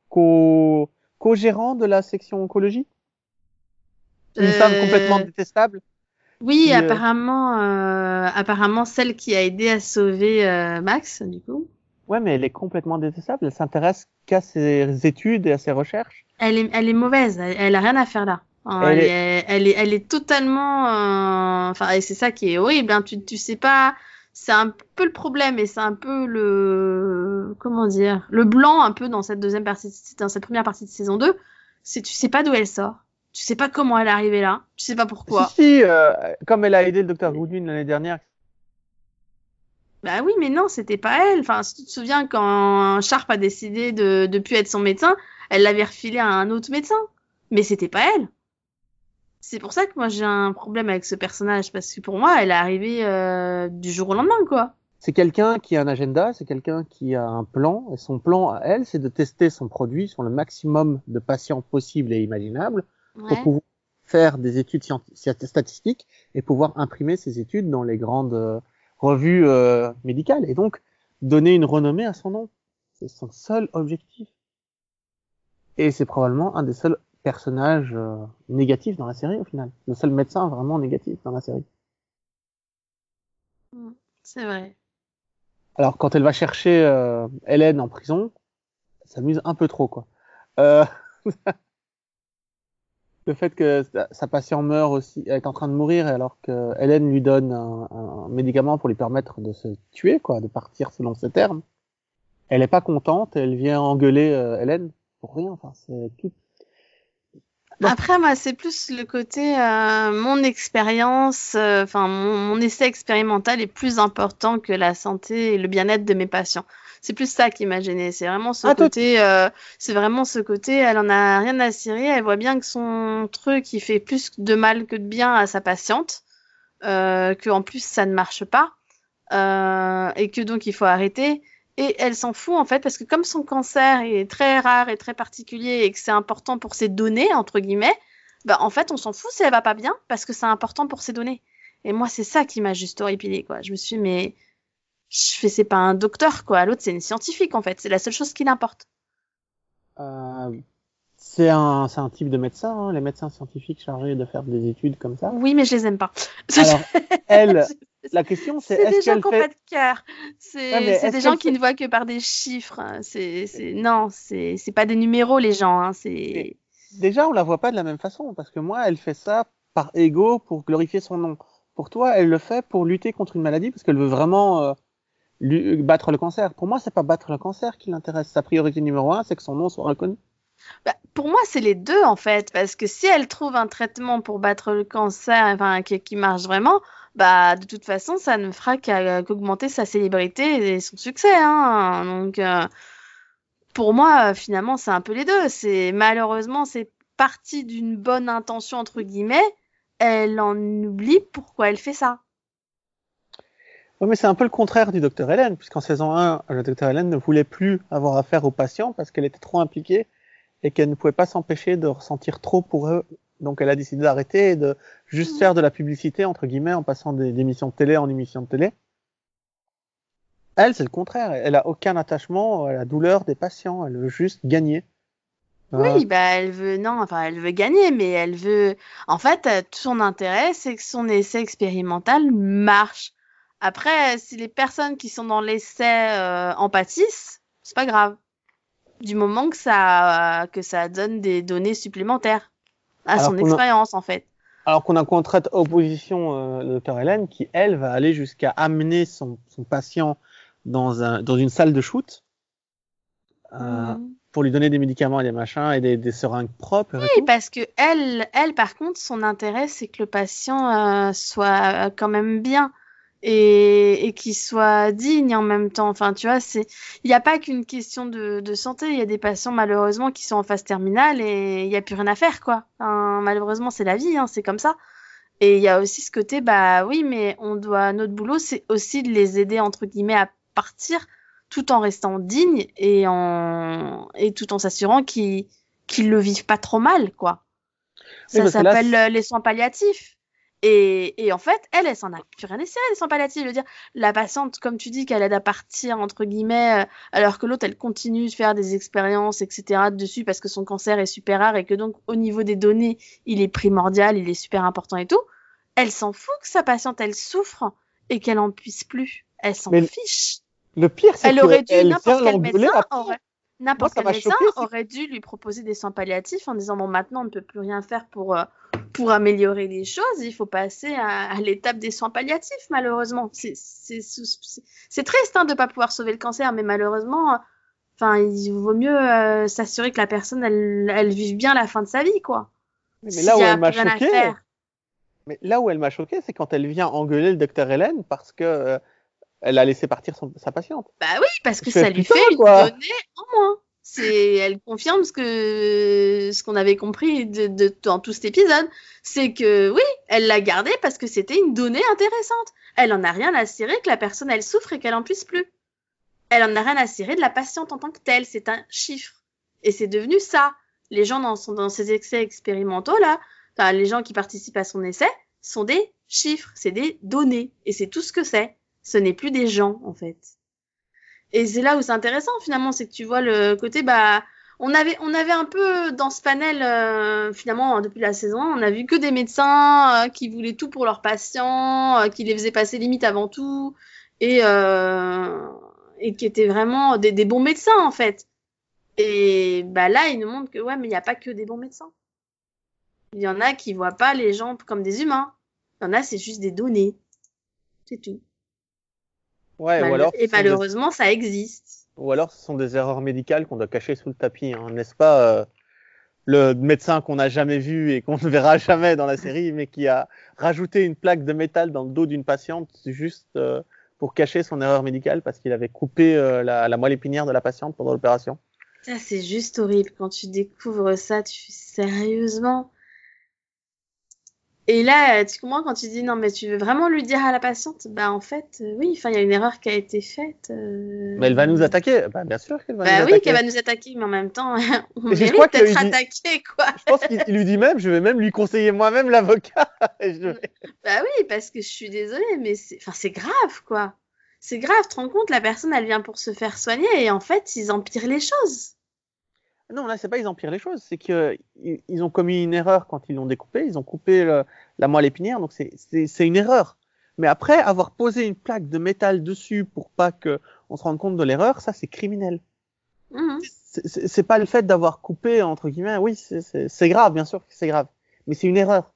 co co-gérant de la section oncologie. Une femme complètement détestable. Oui, apparemment, apparemment celle qui a aidé à sauver Max, du coup. Ouais, mais elle est complètement détestable. Elle s'intéresse qu'à ses études et à ses recherches. Elle est, elle est mauvaise. Elle, a rien à faire là. Elle, est... elle, est, elle est totalement. Euh... Enfin, et c'est ça qui est horrible. Hein. Tu, tu sais pas. C'est un peu le problème et c'est un peu le comment dire le blanc un peu dans cette deuxième partie, dans cette première partie de saison 2. C'est tu sais pas d'où elle sort. Tu sais pas comment elle est arrivée là. Tu sais pas pourquoi. Si, si euh, comme elle a aidé le docteur Goodwin l'année dernière. Bah oui, mais non, c'était pas elle. Enfin, si tu te souviens, quand Sharp a décidé de, de plus être son médecin, elle l'avait refilé à un autre médecin. Mais c'était pas elle. C'est pour ça que moi j'ai un problème avec ce personnage, parce que pour moi, elle est arrivée euh, du jour au lendemain, quoi. C'est quelqu'un qui a un agenda, c'est quelqu'un qui a un plan, et son plan à elle, c'est de tester son produit sur le maximum de patients possibles et imaginables Ouais. pour pouvoir faire des études statistiques et pouvoir imprimer ces études dans les grandes euh, revues euh, médicales et donc donner une renommée à son nom. C'est son seul objectif. Et c'est probablement un des seuls personnages euh, négatifs dans la série au final. Le seul médecin vraiment négatif dans la série. C'est vrai. Alors quand elle va chercher euh, Hélène en prison, ça s'amuse un peu trop quoi. Euh... le fait que sa- sa patient meurt aussi, elle est en train de mourir alors que Hélène lui donne un, un médicament pour lui permettre de se tuer quoi, de partir selon ses termes. Elle est pas contente, elle vient engueuler euh, Hélène pour rien. Enfin c'est tout. Après, moi, c'est plus le côté euh, mon expérience, euh, enfin mon, mon essai expérimental est plus important que la santé et le bien-être de mes patients. C'est plus ça qui m'a gêné. C'est vraiment ce Ah, côté, euh, c'est vraiment ce côté. Elle en a rien à cirer. Elle voit bien que son truc, il fait plus de mal que de bien à sa patiente, euh, que en plus ça ne marche pas, euh, et que donc il faut arrêter. Et elle s'en fout en fait parce que comme son cancer est très rare et très particulier et que c'est important pour ses données entre guillemets, bah en fait on s'en fout si elle va pas bien parce que c'est important pour ses données. Et moi c'est ça qui m'a juste horripilé quoi. Je me suis dit, mais je fais c'est pas un docteur quoi, l'autre c'est une scientifique en fait, c'est la seule chose qui l'importe. Euh, c'est un, c'est un type de médecin, hein, les médecins scientifiques chargés de faire des études comme ça. Oui mais je les aime pas. Alors elle, la question c'est C'est des est-ce gens qui n'ont pas de cœur. C'est des gens qui ne voient que par des chiffres. C'est c'est non, c'est pas des numéros les gens. Hein. C'est Déjà, on la voit pas de la même façon, parce que moi, elle fait ça par ego pour glorifier son nom. Pour toi, elle le fait pour lutter contre une maladie, parce qu'elle veut vraiment euh, battre le cancer. Pour moi, c'est pas battre le cancer qui l'intéresse. Sa priorité numéro un, c'est que son nom soit reconnu. Bah, pour moi, c'est les deux en fait, parce que si elle trouve un traitement pour battre le cancer, enfin qui, qui marche vraiment, bah de toute façon, ça ne fera qu'à- qu'augmenter sa célébrité et son succès. Hein. Donc, euh, pour moi, euh, finalement, c'est un peu les deux. C'est malheureusement, c'est parti d'une bonne intention entre guillemets. Elle en oublie pourquoi elle fait ça. Oui, mais c'est un peu le contraire du docteur Hélène, puisqu'en saison 1, le docteur Hélène ne voulait plus avoir affaire aux patients parce qu'elle était trop impliquée et qu'elle ne pouvait pas s'empêcher de ressentir trop pour eux. Donc elle a décidé d'arrêter et de juste Mhm. faire de la publicité, entre guillemets, en passant des- d'émissions de télé en émissions de télé. Elle, c'est le contraire. Elle a aucun attachement à la douleur des patients. Elle veut juste gagner. Euh, Oui, bah elle veut non, enfin elle veut gagner, mais elle veut. En fait, euh, tout son intérêt, c'est que son essai expérimental marche. Après, si les personnes qui sont dans l'essai euh, en pâtissent, c'est pas grave. Du moment que ça que ça donne des données supplémentaires à Alors son a- expérience, en fait. Alors qu'on a contre opposition euh, le docteur Hélène qui, elle, va aller jusqu'à amener son, son patient dans, un, dans une salle de shoot euh, Mhm. pour lui donner des médicaments et des machins et des, des seringues propres. et Oui, tout. parce que elle, elle, par contre, son intérêt, c'est que le patient euh, soit euh, quand même bien et, et qu'il soit digne en même temps. Enfin, tu vois, c'est, il n'y a pas qu'une question de, de santé. Il y a des patients malheureusement qui sont en phase terminale et il n'y a plus rien à faire, quoi. Malheureusement, c'est la vie, hein, c'est comme ça. Et il y a aussi ce côté, bah oui, mais on doit, notre boulot, c'est aussi de les aider entre guillemets à partir, tout en restant dignes et en et tout en s'assurant qu'ils qu'ils le vivent pas trop mal, quoi. Oui, Ça s'appelle euh, les soins palliatifs. Et, et en fait, elle, elle s'en a plus rien cirer, les soins palliatifs. Je veux dire, la patiente, comme tu dis, qu'elle aide à partir, entre guillemets, euh, alors que l'autre, elle continue de faire des expériences, etc., dessus, parce que son cancer est super rare et que donc, au niveau des données, il est primordial, il est super important et tout. Elle s'en fout que sa patiente, elle souffre et qu'elle en puisse plus. Elle s'en fiche. Le pire, c'est Elle aurait dû, qu'elle n'importe quel médecin aurait, n'importe quel médecin aurait dû lui proposer des soins palliatifs en disant bon maintenant on ne peut plus rien faire pour euh, pour améliorer les choses, il faut passer à, à l'étape des soins palliatifs malheureusement. C'est triste hein, de pas pouvoir sauver le cancer, mais malheureusement, enfin il vaut mieux euh, s'assurer que la personne elle elle vive bien la fin de sa vie quoi. Mais là où elle m'a choqué, mais là où elle m'a choqué, c'est quand elle vient engueuler le docteur Hélène parce que euh, elle a laissé partir son- sa patiente. Bah oui, parce que ça lui fait une donnée en moins. Elle confirme ce qu'on avait compris de, de- dans tout cet épisode. C'est que oui, elle l'a gardé parce que c'était une donnée intéressante. Elle en a rien à cirer que la personne elle souffre et qu'elle en puisse plus. Elle en a rien à cirer de la patiente en tant que telle. C'est un chiffre. Et c'est devenu ça. Les gens dans, dans ces essais expérimentaux là, enfin, les gens qui participent à son essai sont des chiffres, c'est des données. Et c'est tout ce que c'est. Ce n'est plus des gens en fait. Et c'est là où c'est intéressant finalement, c'est que tu vois le côté bah on avait on avait un peu dans ce panel euh, finalement depuis la saison, on a vu que des médecins euh, qui voulaient tout pour leurs patients, euh, qui les faisaient passer limite avant tout et euh, et qui étaient vraiment des, des bons médecins en fait. Et bah là, il nous montre que ouais, mais il n'y a pas que des bons médecins. Il y en a qui voient pas les gens comme des humains. Il y en a, c'est juste des données. C'est tout. Ouais, ou Mal- alors, et des- malheureusement, ça existe. ou alors ce sont des erreurs médicales qu'on doit cacher sous le tapis, hein, n'est-ce pas euh, Le médecin qu'on n'a jamais vu et qu'on ne verra jamais dans la série, mais qui a rajouté une plaque de métal dans le dos d'une patiente juste euh, pour cacher son erreur médicale parce qu'il avait coupé euh, la, la moelle épinière de la patiente pendant l'opération. Ça, c'est juste horrible. Quand tu découvres ça, tu fais sérieusement? Et là, tu comprends quand tu dis non, mais tu veux vraiment lui dire à la patiente, bah en fait, euh, oui, enfin, il y a une erreur qui a été faite. euh, Mais elle va nous attaquer. Bah, bien sûr qu'elle va Bah nous oui, attaquer. qu'elle va nous attaquer, mais en même temps, on mérite d'être dit- attaqué, quoi. Je pense qu'il il lui dit même, je vais même lui conseiller moi-même l'avocat. Vais- Bah oui, parce que je suis désolée, mais c'est, enfin, c'est grave, quoi. C'est grave, tu te rends compte, la personne, elle vient pour se faire soigner, et en fait, ils empirent les choses. Non, là, c'est pas ils empirent les choses, c'est que ils ont commis une erreur quand ils l'ont découpé, ils ont coupé le- la moelle épinière, donc c'est- une erreur. Mais après, avoir posé une plaque de métal dessus pour pas que on se rende compte de l'erreur, ça c'est criminel. Mhm. C'est- pas le fait d'avoir coupé entre guillemets, oui, c'est- grave, bien sûr que c'est grave, mais c'est une erreur.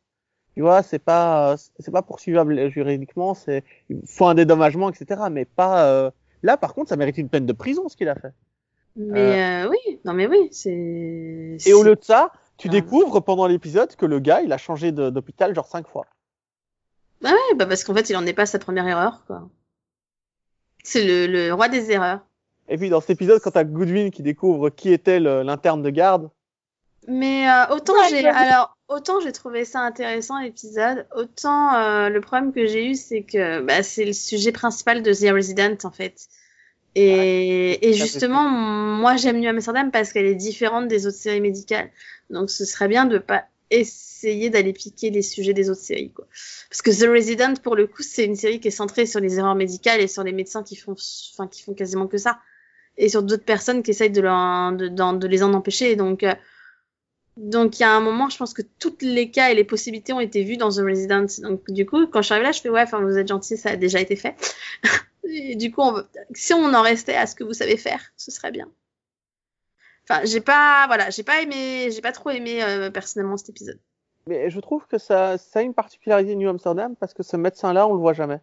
Tu vois, c'est pas c'est pas poursuivable juridiquement, c'est il faut un dédommagement, etc. Mais pas euh, là. Par contre, ça mérite une peine de prison ce qu'il a fait. Mais euh, oui, non mais oui, c'est. Et au lieu de ça, tu découvres pendant l'épisode que le gars, il a changé de- d'hôpital genre cinq fois. Bah ouais, bah parce qu'en fait, il en est pas sa première erreur, quoi. C'est le, le roi des erreurs. Et puis dans cet épisode, quand t'as Goodwin qui découvre qui était l'interne de garde, Mais euh, autant Ouais, j'ai alors autant j'ai trouvé ça intéressant l'épisode, autant euh, le problème que j'ai eu c'est que bah, c'est le sujet principal de The Resident en fait. Et, et justement, moi j'aime New Amsterdam parce qu'elle est différente des autres séries médicales. Donc ce serait bien de pas essayer d'aller piquer les sujets des autres séries quoi. Parce que The Resident pour le coup, c'est une série qui est centrée sur les erreurs médicales et sur les médecins qui font enfin qui font quasiment que ça et sur d'autres personnes qui essayent de, leur, de, de les en empêcher. Donc euh, donc il y a un moment, je pense que tous les cas et les possibilités ont été vus dans The Resident. Donc du coup, quand je suis arrivée là, je fais ouais, enfin vous êtes gentil, ça a déjà été fait. et du coup, on veut- si on en restait à ce que vous savez faire, ce serait bien. Enfin, j'ai pas, voilà, j'ai pas aimé, j'ai pas trop aimé euh, personnellement cet épisode. mais je trouve que ça, ça a une particularité de New Amsterdam parce que ce médecin-là, on le voit jamais.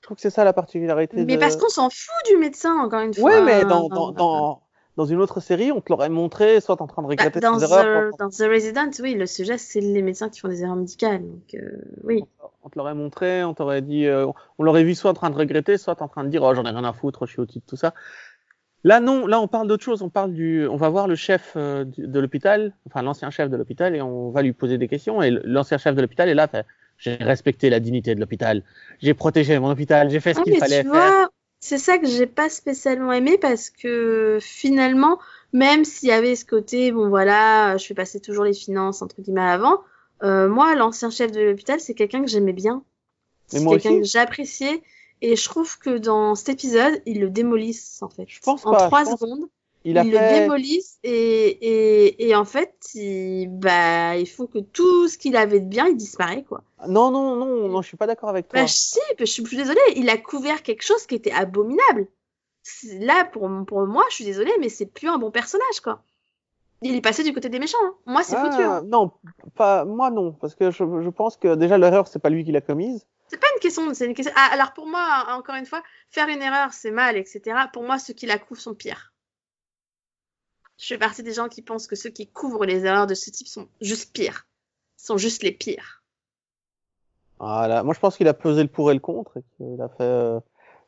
Je trouve que c'est ça la particularité. Mais de... parce qu'on s'en fout du médecin, encore une fois. Ouais, mais dans, dans, dans, dans une autre série, on te l'aurait montré, soit en train de Bah, regretter dans, tes erreurs, The, dans The Resident, oui, le sujet c'est les médecins qui font des erreurs médicales. Donc euh, oui. on te l'aurait montré, on t'aurait dit, euh, on l'aurait vu soit en train de regretter, soit en train de dire, oh j'en ai rien à foutre, je suis au-dessus de tout ça. Là non, là on parle d'autre chose, on parle du, on va voir le chef euh, de l'hôpital, enfin l'ancien chef de l'hôpital, et on va lui poser des questions. Et l'ancien chef de l'hôpital est là, fait, j'ai respecté la dignité de l'hôpital, j'ai protégé mon hôpital, j'ai fait ce Ah, qu'il fallait tu faire. C'est ça que j'ai pas spécialement aimé parce que finalement, même s'il y avait ce côté, bon voilà, je fais passer toujours les finances entre guillemets à l'avant, euh, moi, l'ancien chef de l'hôpital, c'est quelqu'un que j'aimais bien. C'est quelqu'un que j'appréciais. Et je trouve que dans cet épisode, ils le démolissent en fait. Je pense en pas, trois pense- secondes, Il a ils le démolissent et, et, et en fait, ils, bah, ils font que tout ce qu'il avait de bien, il disparaît quoi. non non non non, je suis pas d'accord avec toi. Bah, si, je suis plus désolée, il a couvert quelque chose qui était abominable. Là, pour, pour moi, je suis désolée, mais c'est plus un bon personnage, quoi. Il est passé du côté des méchants. hein. Moi, c'est foutu. Ah, hein. non, pas moi non, parce que je, je pense que déjà l'erreur c'est pas lui qui l'a commise. C'est pas une question, c'est une question. Ah, alors pour moi, encore une fois, faire une erreur, c'est mal, etc. Pour moi, ceux qui la couvrent sont pires. Je fais partie des gens qui pensent que ceux qui couvrent les erreurs de ce type sont juste pires. sont juste les pires. Voilà. Moi, je pense qu'il a pesé le pour et le contre. Et qu'il a fait. euh,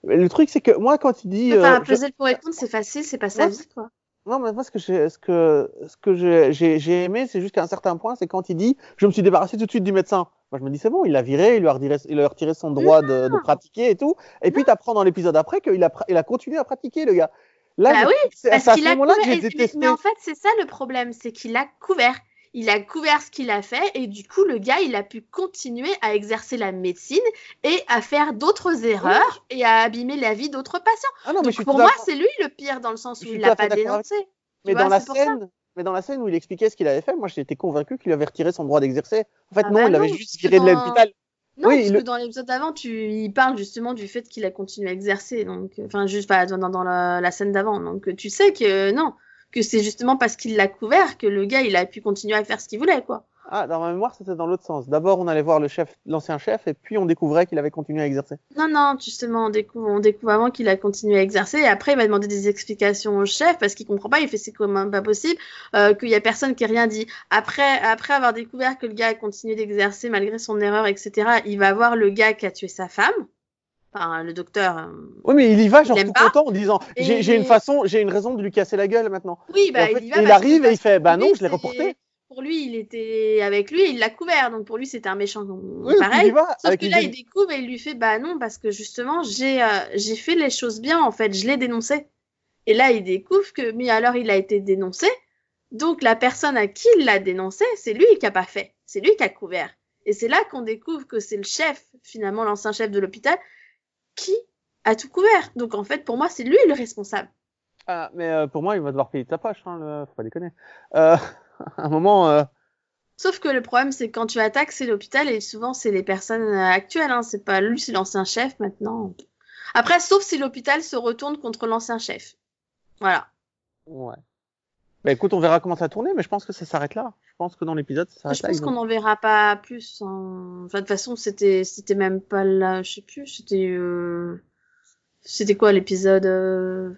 Le truc, c'est que moi, quand il dit. Enfin, euh, je- peser le pour et le contre, c'est facile, c'est pas sa vie, quoi. Non, mais moi, ce que j'ai, ce que, ce que j'ai, aimé, c'est jusqu'à un certain point, c'est quand il dit, je me suis débarrassé tout de suite du médecin. Moi, je me dis, c'est bon, il l'a viré, il lui a retiré, il lui a retiré son droit de, de pratiquer et tout. Et puis, t'apprends dans l'épisode après qu'il a, il a continué à pratiquer, le gars. Là, Bah oui, c'est à ce moment-là que j'ai détesté. Mais en fait, c'est ça le problème, c'est qu'il a couvert. Il a couvert ce qu'il a fait et du coup, le gars, il a pu continuer à exercer la médecine et à faire d'autres erreurs et à abîmer la vie d'autres patients. Ah non, mais je Donc pour moi, c'est lui le pire dans le sens où il l'a pas avec dénoncé. mais vois, dans la scène, mais dans la scène où il expliquait ce qu'il avait fait, moi, j'étais convaincu qu'il avait retiré son droit d'exercer. En fait, Ah non, bah il l'avait juste viré de l'hôpital. Non, Oui, parce le- que dans l'épisode d'avant, tu, il parle justement du fait qu'il a continué à exercer, donc, euh, enfin, juste pas dans, dans la, la scène d'avant. Donc, euh, tu sais que non, que c'est justement parce qu'il l'a couvert que le gars, il a pu continuer à faire ce qu'il voulait, quoi. Ah, dans ma mémoire, c'était dans l'autre sens. D'abord, on allait voir le chef, l'ancien chef, et puis on découvrait qu'il avait continué à exercer. Non, non, justement, on découvre, on découvre avant qu'il a continué à exercer. Et après, il va demander des explications au chef parce qu'il comprend pas. Il fait c'est quand même pas possible euh, qu'il y a personne qui ait rien dit. Après, après avoir découvert que le gars a continué d'exercer malgré son erreur, etc., il va voir le gars qui a tué sa femme. Enfin, le docteur. euh, Oui, mais il y va, genre tout pas. content, en disant, j'ai une façon, j'ai une raison de lui casser la gueule maintenant. Oui, Et bah, en fait, il y va. il parce arrive et il fait, bah non, je l'ai reporté. Pour lui, il était avec lui et il l'a couvert. Donc pour lui, c'était un méchant. Oui, pareil. va, Sauf que là, il découvre et il lui fait bah non parce que justement j'ai euh, j'ai fait les choses bien en fait, je l'ai dénoncé. Et là, il découvre que mais alors il a été dénoncé. Donc la personne à qui il l'a dénoncé, c'est lui qui a pas fait, c'est lui qui a couvert. Et c'est là qu'on découvre que c'est le chef, finalement l'ancien chef de l'hôpital, qui a tout couvert. Donc en fait, pour moi, c'est lui le responsable. Ah, mais euh, pour moi, il va devoir payer sa poche, hein, le... faut pas déconner. Euh, à un moment, euh, Sauf que le problème, c'est que quand tu attaques, c'est l'hôpital et souvent, c'est les personnes euh, actuelles. Hein. C'est pas lui, c'est l'ancien chef maintenant. Après, sauf si l'hôpital se retourne contre l'ancien chef. Voilà. ouais. Bah écoute, on verra comment ça va tourner, mais je pense que ça s'arrête là. Je pense que dans l'épisode, ça s'arrête je là. pense ils vont- qu'on n'en verra pas plus. hein. Enfin, de toute façon, c'était, c'était même pas là. Je sais plus. C'était, euh... c'était quoi l'épisode euh,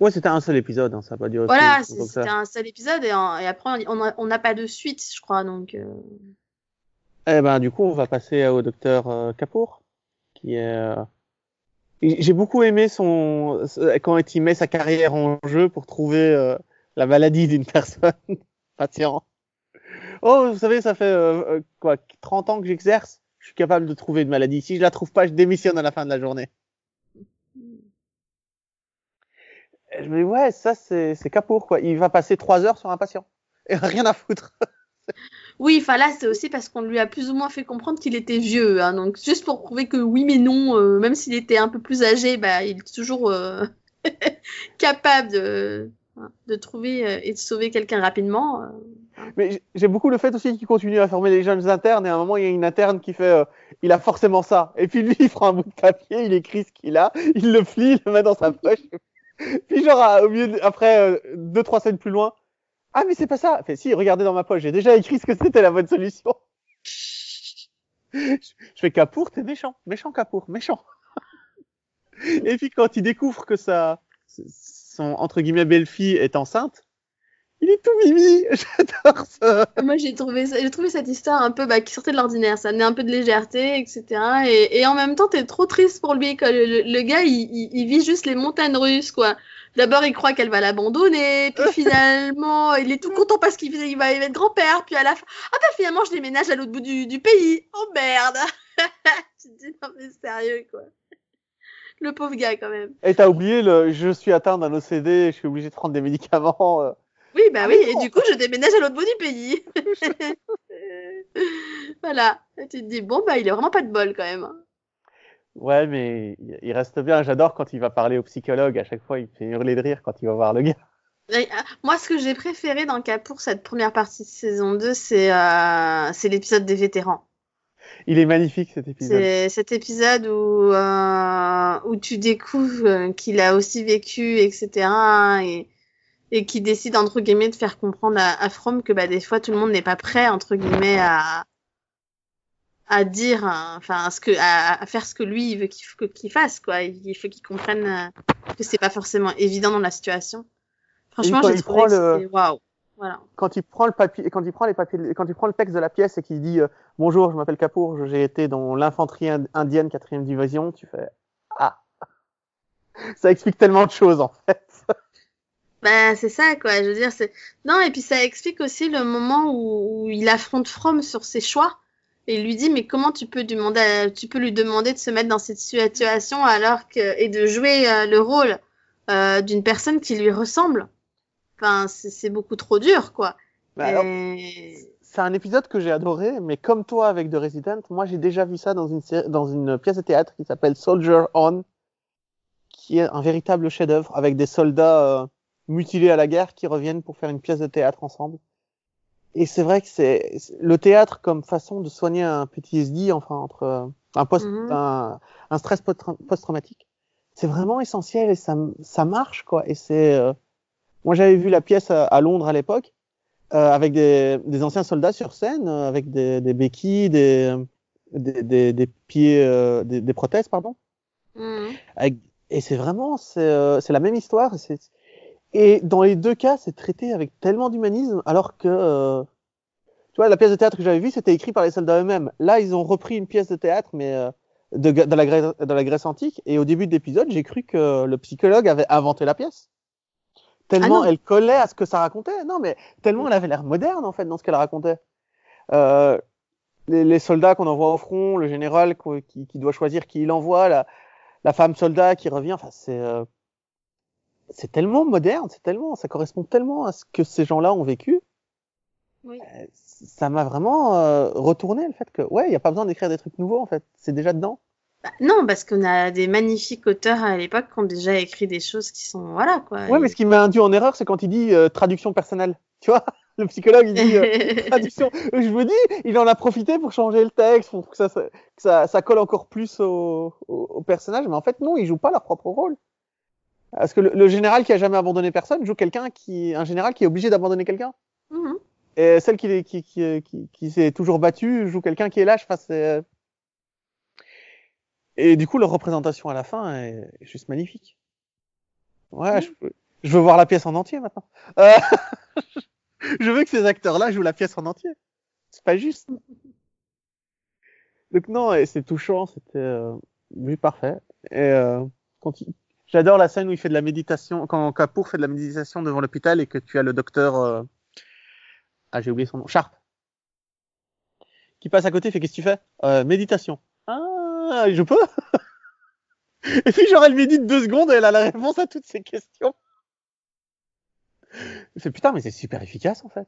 Ouais, c'était un seul épisode, hein, ça a pas duré Voilà, c'était un seul épisode et, en- et après, on n'a pas de suite, je crois. Donc, euh, Eh ben, du coup, on va passer au docteur euh, Kapoor, qui est. euh, J'ai beaucoup aimé son quand il met sa carrière en jeu pour trouver euh, la maladie d'une personne, patient. Oh, vous savez, ça fait euh, quoi 30 ans que j'exerce. Je suis capable de trouver une maladie. Si je la trouve pas, je démissionne à la fin de la journée. Et je me dis ouais, ça c'est c'est quoi. Il va passer trois heures sur un patient et rien à foutre. Oui, enfin là, c'est aussi parce qu'on lui a plus ou moins fait comprendre qu'il était vieux. Hein, donc, juste pour prouver que oui, mais non, euh, même s'il était un peu plus âgé, bah, il est toujours euh, capable de, de trouver euh, et de sauver quelqu'un rapidement. euh. Mais j'ai beaucoup le fait aussi qu'il continue à former les jeunes internes et à un moment il y a une interne qui fait euh, il a forcément ça et puis lui il prend un bout de papier il écrit ce qu'il a il le plie il le met dans sa poche puis genre au milieu de- après euh, deux trois scènes plus loin ah mais c'est pas ça fait si regardez dans ma poche j'ai déjà écrit ce que c'était la bonne solution je fais Capour t'es méchant. Méchant Capour méchant et puis quand il découvre que sa son entre guillemets belle-fille est enceinte il est tout mimi j'adore ça Moi, j'ai trouvé, ça- j'ai trouvé cette histoire un peu bah, qui sortait de l'ordinaire. Ça amenait un peu de légèreté, etc. Et, et en même temps, t'es trop triste pour lui. Quoi. Le, gars, il, il, il vit juste les montagnes russes, quoi. D'abord, il croit qu'elle va l'abandonner, puis finalement, il est tout content parce qu'il il va, il va être grand-père, puis à la fin, ah bah finalement, je déménage à l'autre bout du, du pays. Oh merde Tu te dis, non mais sérieux, quoi. Le pauvre gars, quand même. Et t'as oublié le je suis atteint d'un OCD, je suis obligé de prendre des médicaments. Oui, bah Ah, oui, et du coup, je déménage à l'autre bout du pays. voilà. Et tu te dis, bon, bah, il est vraiment pas de bol quand même. hein. Ouais, mais il- reste bien. J'adore quand il va parler au psychologue. À chaque fois, il fait hurler de rire quand il va voir le gars. Et, euh, moi, ce que j'ai préféré dans Capour, cette première partie de saison 2, c'est euh, c'est l'épisode des vétérans. Il est magnifique cet épisode. C'est cet épisode où, euh, où tu découvres qu'il a aussi vécu, etc. Et, et qui décide, entre guillemets, de faire comprendre à, à From que bah, des fois, tout le monde n'est pas prêt, entre guillemets, à, à dire, enfin, à, ce que, à, à faire ce que lui il veut qu'il faut qu'il fasse, quoi. Il faut qu'il comprenne euh, que c'est pas forcément évident dans la situation. Franchement, quand j'ai trouvé le- waouh. Voilà. quand il prend le papier, quand il prend les papiers, quand il prend le texte de la pièce et qu'il dit euh, bonjour, je m'appelle Kapoor, j'ai été dans l'infanterie ind- indienne 4 division, tu fais ah, ça explique tellement de choses en fait. Bah, c'est ça, quoi. Je veux dire, c'est. Non, et puis ça explique aussi le moment où, où il affronte From sur ses choix. Et lui dit, mais comment tu peux, demander à- tu peux lui demander de se mettre dans cette situation alors que. et de jouer euh, le rôle euh, d'une personne qui lui ressemble? Enfin, c'est beaucoup trop dur, quoi. Alors, Et- c'est un épisode que j'ai adoré, mais comme toi avec The Resident, moi j'ai déjà vu ça dans une dans une pièce de théâtre qui s'appelle Soldier On, qui est un véritable chef-d'œuvre avec des soldats euh, mutilés à la guerre qui reviennent pour faire une pièce de théâtre ensemble. Et c'est vrai que c'est le théâtre comme façon de soigner un PTSD, enfin entre un post, Mhm. un, un stress post- post-traumatique. C'est vraiment essentiel et ça, ça marche quoi. Et c'est, euh, moi j'avais vu la pièce à, à Londres à l'époque euh, avec des, des anciens soldats sur scène, euh, avec des, des béquilles, des, des, des, des pieds, euh, des, des prothèses, pardon. Mhm. Avec, et c'est vraiment, c'est euh, la même histoire. c'est- Et dans les deux cas, c'est traité avec tellement d'humanisme, alors que, euh, tu vois, la pièce de théâtre que j'avais vue, c'était écrit par les soldats eux-mêmes. Là, ils ont repris une pièce de théâtre, mais euh, de, de, la Grèce, de la Grèce antique. Et au début de l'épisode, j'ai cru que le psychologue avait inventé la pièce. Tellement non. elle collait à ce que ça racontait. Non, mais tellement elle avait l'air moderne, en fait, dans ce qu'elle racontait. Euh, les, les soldats qu'on envoie au front, le général qui, qui doit choisir qui il envoie, la, la femme soldat qui revient, enfin, c'est, euh, c'est tellement moderne, c'est tellement, ça correspond tellement à ce que ces gens-là ont vécu. Oui. Euh, Ça m'a vraiment euh, retourné le fait que, ouais, il n'y a pas besoin d'écrire des trucs nouveaux, en fait. C'est déjà dedans. Bah, non, parce qu'on a des magnifiques auteurs à l'époque qui ont déjà écrit des choses qui sont. Voilà, quoi. Ouais, mais ce qui m'a induit en erreur, c'est quand il dit euh, traduction personnelle. Tu vois, le psychologue, il dit euh, traduction. Je me dis, il en a profité pour changer le texte, pour que ça, ça- que ça, ça colle encore plus au, au, au personnage. Mais en fait, non, ils jouent pas leur propre rôle. Parce que le, le général qui a jamais abandonné personne joue quelqu'un qui, un général qui est obligé d'abandonner quelqu'un. Mhm. Et celle qui, qui, qui, qui, qui s'est toujours battue joue quelqu'un qui est lâche. Enfin, c'est... Et du coup, leur représentation à la fin est juste magnifique. Ouais, je, je veux voir la pièce en entier maintenant. Euh, je veux que ces acteurs-là jouent la pièce en entier. C'est pas juste. Donc non, et c'est touchant, c'était euh, oui, parfait. Et euh, quand il- j'adore la scène où il fait de la méditation, quand Kapoor fait de la méditation devant l'hôpital et que tu as le docteur, euh, ah j'ai oublié son nom, Sharp, qui passe à côté, fait qu'est-ce que tu fais? Euh, Méditation. Ah, je peux? Et puis genre elle médite deux secondes et elle a la réponse à toutes ces questions. Fait putain mais c'est super efficace en fait.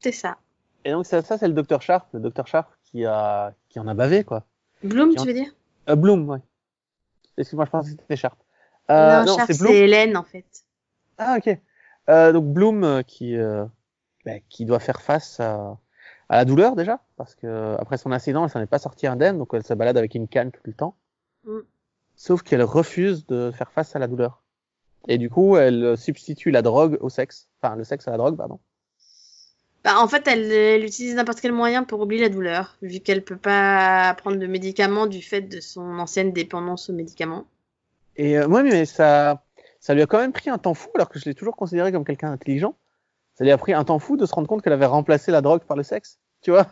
C'est ça. Et donc ça, ça c'est le docteur Sharp, le docteur Sharp qui a qui en a bavé quoi. Bloom, en- tu veux dire? Euh, Bloom, ouais. Excuse-moi, je pensais que c'était Sharp. Euh, Non, Sharp, c'est. Hélène, en fait. Ah ok. Euh, donc Bloom euh, qui euh, bah, qui doit faire face à, à la douleur déjà parce que après son incident elle s'en est pas sortie indemne donc elle se balade avec une canne tout le temps. Mm. Sauf qu'elle refuse de faire face à la douleur. Et du coup elle substitue la drogue au sexe, enfin le sexe à la drogue pardon. Bah, en fait, elle, elle utilise n'importe quel moyen pour oublier la douleur, vu qu'elle peut pas prendre de médicaments du fait de son ancienne dépendance aux médicaments. Et euh, mais ça ça lui a quand même pris un temps fou alors que je l'ai toujours considéré comme quelqu'un d'intelligent. Ça lui a pris un temps fou de se rendre compte qu'elle avait remplacé la drogue par le sexe. Tu vois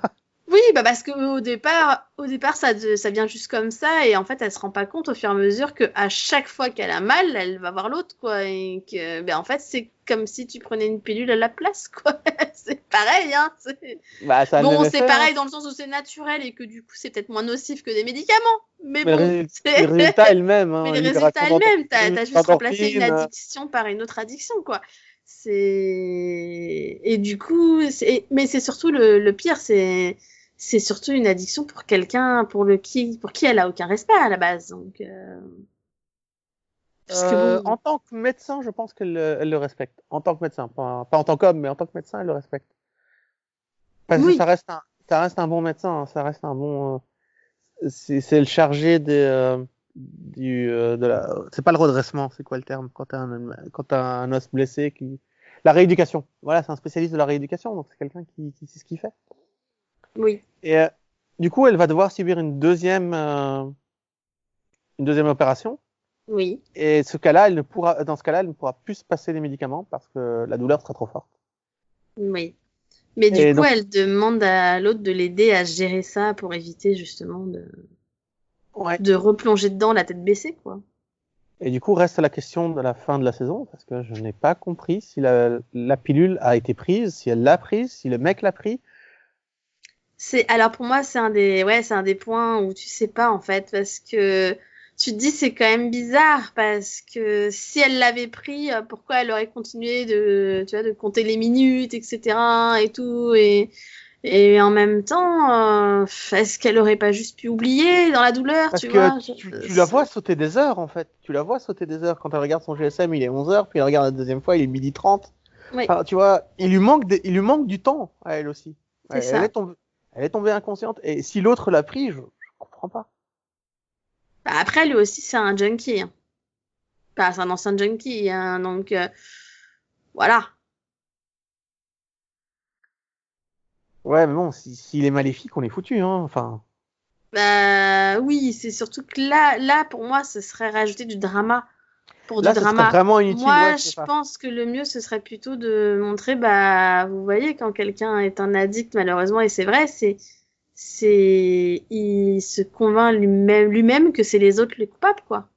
Oui, bah parce que au départ, au départ, ça, ça vient juste comme ça, et en fait, elle se rend pas compte au fur et à mesure que à chaque fois qu'elle a mal, elle va voir l'autre, quoi, et que, ben en fait, c'est comme si tu prenais une pilule à la place, quoi. c'est pareil, hein. c'est- Bah ça le Bon, même c'est hein. pareil dans le sens où c'est naturel et que du coup, c'est peut-être moins nocif que des médicaments. Mais, Mais le, bon, le résultat est le même. Hein, mais les libération résultats elles-mêmes, t'as d'endorphines, as juste remplacé une d'endorphines, addiction par une autre addiction, quoi. C'est et du coup, mais c'est surtout le, le pire, c'est c'est surtout une addiction pour quelqu'un pour le qui pour qui elle a aucun respect à la base, donc. euh, parce que Euh, En tant que médecin, je pense qu'elle le, elle le respecte. En tant que médecin, pas, pas en tant qu'homme, mais en tant que médecin, elle le respecte. Parce Oui. que ça reste un, ça reste un bon médecin, hein, ça reste un bon. euh, c'est c'est le chargé des, euh, du, euh, de la. C'est pas le redressement, c'est quoi le terme quand t'as un, quand t'as un os blessé qui. La rééducation. Voilà, c'est un spécialiste de la rééducation, donc c'est quelqu'un qui, qui sait ce qu'il fait. Oui, Et euh, du coup, elle va devoir subir une deuxième, euh, une deuxième opération. oui, Et ce cas-là, elle ne pourra, dans ce cas-là, elle ne pourra plus se passer les médicaments parce que la douleur sera trop forte. Oui. Mais du Et coup, donc- elle demande à l'autre de l'aider à gérer ça pour éviter justement de, Ouais. de replonger dedans la tête baissée, quoi. Et du coup, reste la question de la fin de la saison, parce que je n'ai pas compris si la, la pilule a été prise, si elle l'a prise, si le mec l'a pris. C'est alors pour moi c'est un des ouais c'est un des points où tu sais pas en fait parce que tu te dis c'est quand même bizarre parce que si elle l'avait pris euh, pourquoi elle aurait continué de tu vois de compter les minutes etc et tout et et en même temps euh, est-ce qu'elle aurait pas juste pu oublier dans la douleur Parce tu que vois tu, la vois sauter des heures, en fait. Tu la vois sauter des heures. Quand elle regarde son GSM, il est 11 heures, puis elle regarde la deuxième fois, il est midi 30. Oui. Enfin, tu vois, il lui manque des- il lui manque du temps à elle aussi. C'est Elle, ça. elle est tombée, elle est tombée inconsciente. Et si l'autre l'a pris, je, je comprends pas. Bah, après, lui aussi, c'est un junkie. hein. Enfin, c'est un ancien junkie, hein, donc euh, voilà. Ouais, mais bon, si- s'il est maléfique, on est foutu, hein. Enfin, Bah oui, c'est surtout que là, là, pour moi, ce serait rajouter du drama pour là, du drama. vraiment inutile. Moi, ouais, je ça. pense que le mieux, ce serait plutôt de montrer, bah, vous voyez, quand quelqu'un est un addict, malheureusement, et c'est vrai, c'est, c'est, il se convainc lui-même, lui-même que c'est les autres les coupables, quoi.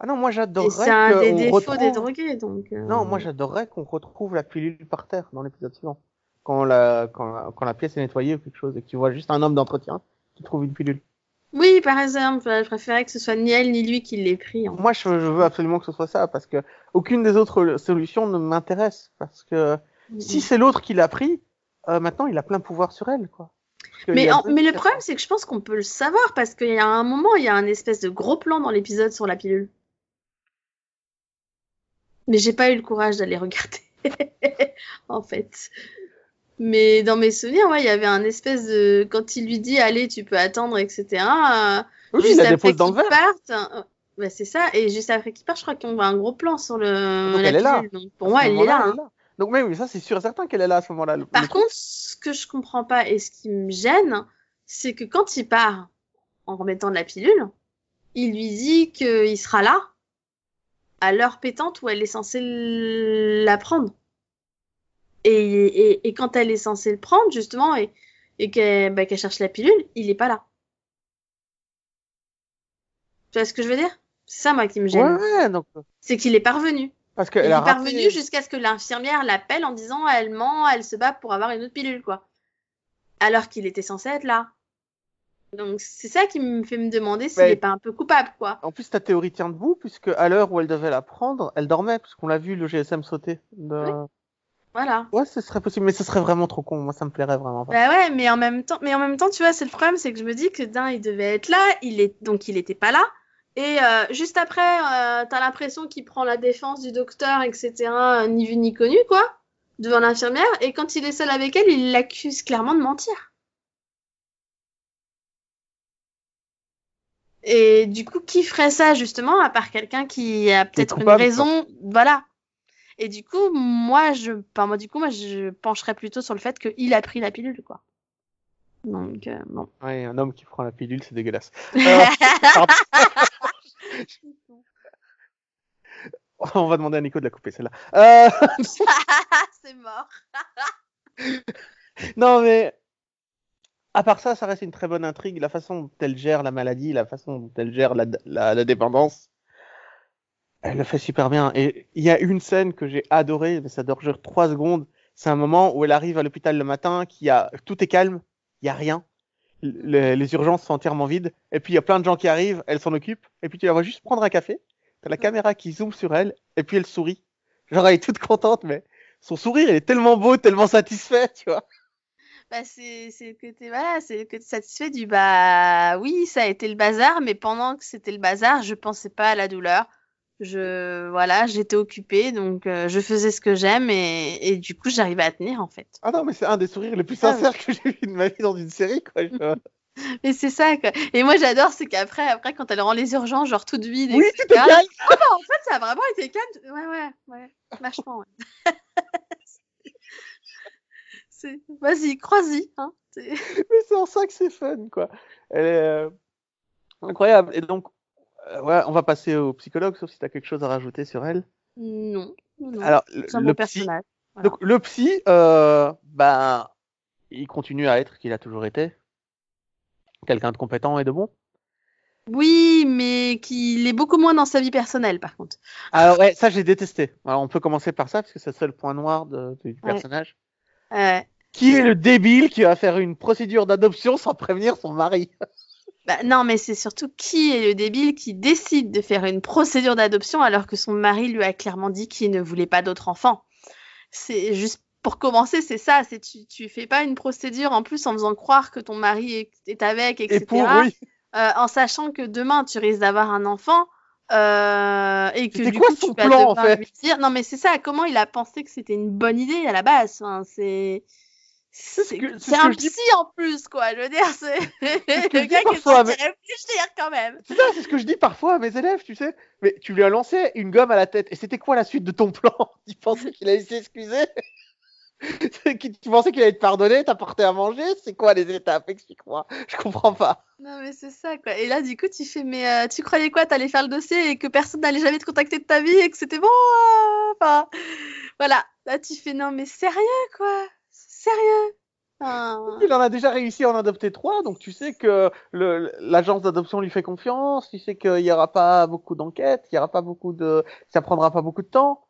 Ah non, moi j'adorerais c'est un des défauts retrouve... des drogués, donc. euh, Non, moi j'adorerais qu'on retrouve la pilule par terre dans l'épisode suivant. Quand la, quand, quand la pièce est nettoyée ou quelque chose et que tu vois juste un homme d'entretien qui trouve une pilule. Oui, par exemple, je préférais que ce soit ni elle ni lui qui l'ait pris. en Moi je, je veux absolument que ce soit ça parce que aucune des autres solutions ne m'intéresse parce que si c'est l'autre qui l'a pris, euh, maintenant il a plein pouvoir sur elle quoi. En- mais le problème, c'est que je pense qu'on peut le savoir parce qu'il y a un moment, il y a un espèce de gros plan dans l'épisode sur la pilule. Mais j'ai pas eu le courage d'aller regarder, en fait. Mais dans mes souvenirs, ouais, il y avait un espèce de quand il lui dit allez, tu peux attendre, etc. euh, oui, juste il la dépose dans le verre. parte, bah, c'est ça. Et juste après qu'il parte, je crois qu'on voit un gros plan sur le Donc la elle est là. Donc pour moi, elle est là. elle hein. est là. Donc mais oui, ça c'est sûr et certain qu'elle est là à ce moment-là. Par le- contre, ce que je comprends pas et ce qui me gêne, c'est que quand il part en remettant de la pilule, il lui dit qu'il sera là à l'heure pétante où elle est censée la prendre. Et, et, et quand elle est censée le prendre, justement, et, et qu'elle bah, cherche la pilule, il est pas là. Tu vois ce que je veux dire? C'est ça, moi, qui me gêne. ouais, donc C'est qu'il est parvenu. parce Il est parvenu jusqu'à ce que l'infirmière l'appelle en disant elle ment, elle se bat pour avoir une autre pilule, quoi. Alors qu'il était censé être là. Donc c'est ça qui me fait me demander s'il Mais- est pas un peu coupable, quoi. En plus, ta théorie tient debout, puisque à l'heure où elle devait la prendre, elle dormait, puisqu'on l'a vu le GSM sauter. De... Voilà. Ouais, ce serait possible, mais ce serait vraiment trop con. Moi, ça me plairait vraiment pas. Bah ouais, mais en même temps, mais en même temps, tu vois, c'est le problème, c'est que je me dis que d'un, il devait être là, il est donc il était pas là. Et euh, juste après, euh, t'as l'impression qu'il prend la défense du docteur, etc., euh, ni vu ni connu, quoi, devant l'infirmière. Et quand il est seul avec elle, il l'accuse clairement de mentir. Et du coup, qui ferait ça justement, à part quelqu'un qui a peut-être une raison, voilà. Et du coup, moi, je, enfin, moi, du coup, moi, je pencherais plutôt sur le fait qu'il a pris la pilule, quoi. Donc, euh, bon. Ouais, un homme qui prend la pilule, c'est dégueulasse. Euh. On va demander à Nico de la couper, celle-là. Euh, c'est mort. non, mais à part ça, ça reste une très bonne intrigue. La façon dont elle gère la maladie, la façon dont elle gère la, la, la dépendance, elle le fait super bien. Et il y a une scène que j'ai adorée, mais ça dure genre trois secondes. C'est un moment où elle arrive à l'hôpital le matin, qui a tout est calme, il y a rien. Le- les urgences sont entièrement vides. Et puis il y a plein de gens qui arrivent, elle s'en occupe. Et puis tu la vois juste prendre un café. T'as la caméra qui zoome sur elle, et puis elle sourit. Genre elle est toute contente, mais son sourire il est tellement beau, tellement satisfait, tu vois. Bah, c'est, c'est que t'es, voilà, c'est que t'es satisfait du, bah, oui, ça a été le bazar, mais pendant que c'était le bazar, je pensais pas à la douleur. Je, voilà, j'étais occupée, donc, euh, je faisais ce que j'aime et, et du coup, j'arrivais à tenir, en fait. Ah non, mais c'est un des sourires les plus sincères que j'ai vu de ma vie dans une série, quoi. Je- Mais c'est ça, quoi. Et moi, j'adore, c'est qu'après, après, quand elle rend les urgences, genre toute vide, Oui, est calme. Bah, en fait, ça a vraiment été calme. Ouais, ouais, ouais. Vachement, ouais. Vas-y, crois-y, hein. Mais c'est en ça que c'est fun, quoi. Elle est euh, incroyable. Et donc, euh, ouais, on va passer au psychologue, sauf si tu as quelque chose à rajouter sur elle. Non, non. Alors, le, psy, personnage. Voilà. Donc le psy, euh, ben, il continue à être qu'il a toujours été. Quelqu'un de compétent et de bon. Oui, mais qu'il est beaucoup moins dans sa vie personnelle, par contre. Alors ouais, ça j'ai détesté. Alors on peut commencer par ça parce que c'est le seul point noir de- du Ouais. personnage. Euh, Qui est le débile qui va faire une procédure d'adoption sans prévenir son mari? Bah, non, mais c'est surtout qui est le débile qui décide de faire une procédure d'adoption alors que son mari lui a clairement dit qu'il ne voulait pas d'autres enfants. C'est juste pour commencer, c'est ça. C'est tu, tu fais pas une procédure en plus en faisant croire que ton mari est, est avec, etc. Et pour oui. euh, en sachant que demain tu risques d'avoir un enfant euh, et que du quoi coup son tu vas plan, en devoir fait? lui dire non mais c'est ça comment il a pensé que c'était une bonne idée à la base enfin, c'est ce c'est ce un dis- psy en plus quoi je veux dire c'est le gars qui est parfois, réfléchir quand même. C'est ça, c'est ce que je dis parfois à mes élèves, tu sais. Mais tu lui as lancé une gomme à la tête. Et c'était quoi la suite de ton plan? Tu pensais qu'il allait s'excuser? Tu pensais qu'il allait te pardonner, t'apporter à manger? C'est quoi les étapes? Explique-moi. Je comprends pas. non mais c'est ça quoi. Et là du coup tu fais mais euh, tu croyais quoi? T'allais faire le dossier et que personne n'allait jamais te contacter de ta vie et que c'était bon euh, enfin voilà. Là tu fais non mais sérieux quoi? Sérieux? Enfin, Il en a déjà réussi à en adopter trois, donc tu sais que l'agence d'adoption lui fait confiance, tu sais qu'il n'y aura pas beaucoup d'enquêtes, il y aura pas beaucoup de, ça prendra pas beaucoup de temps.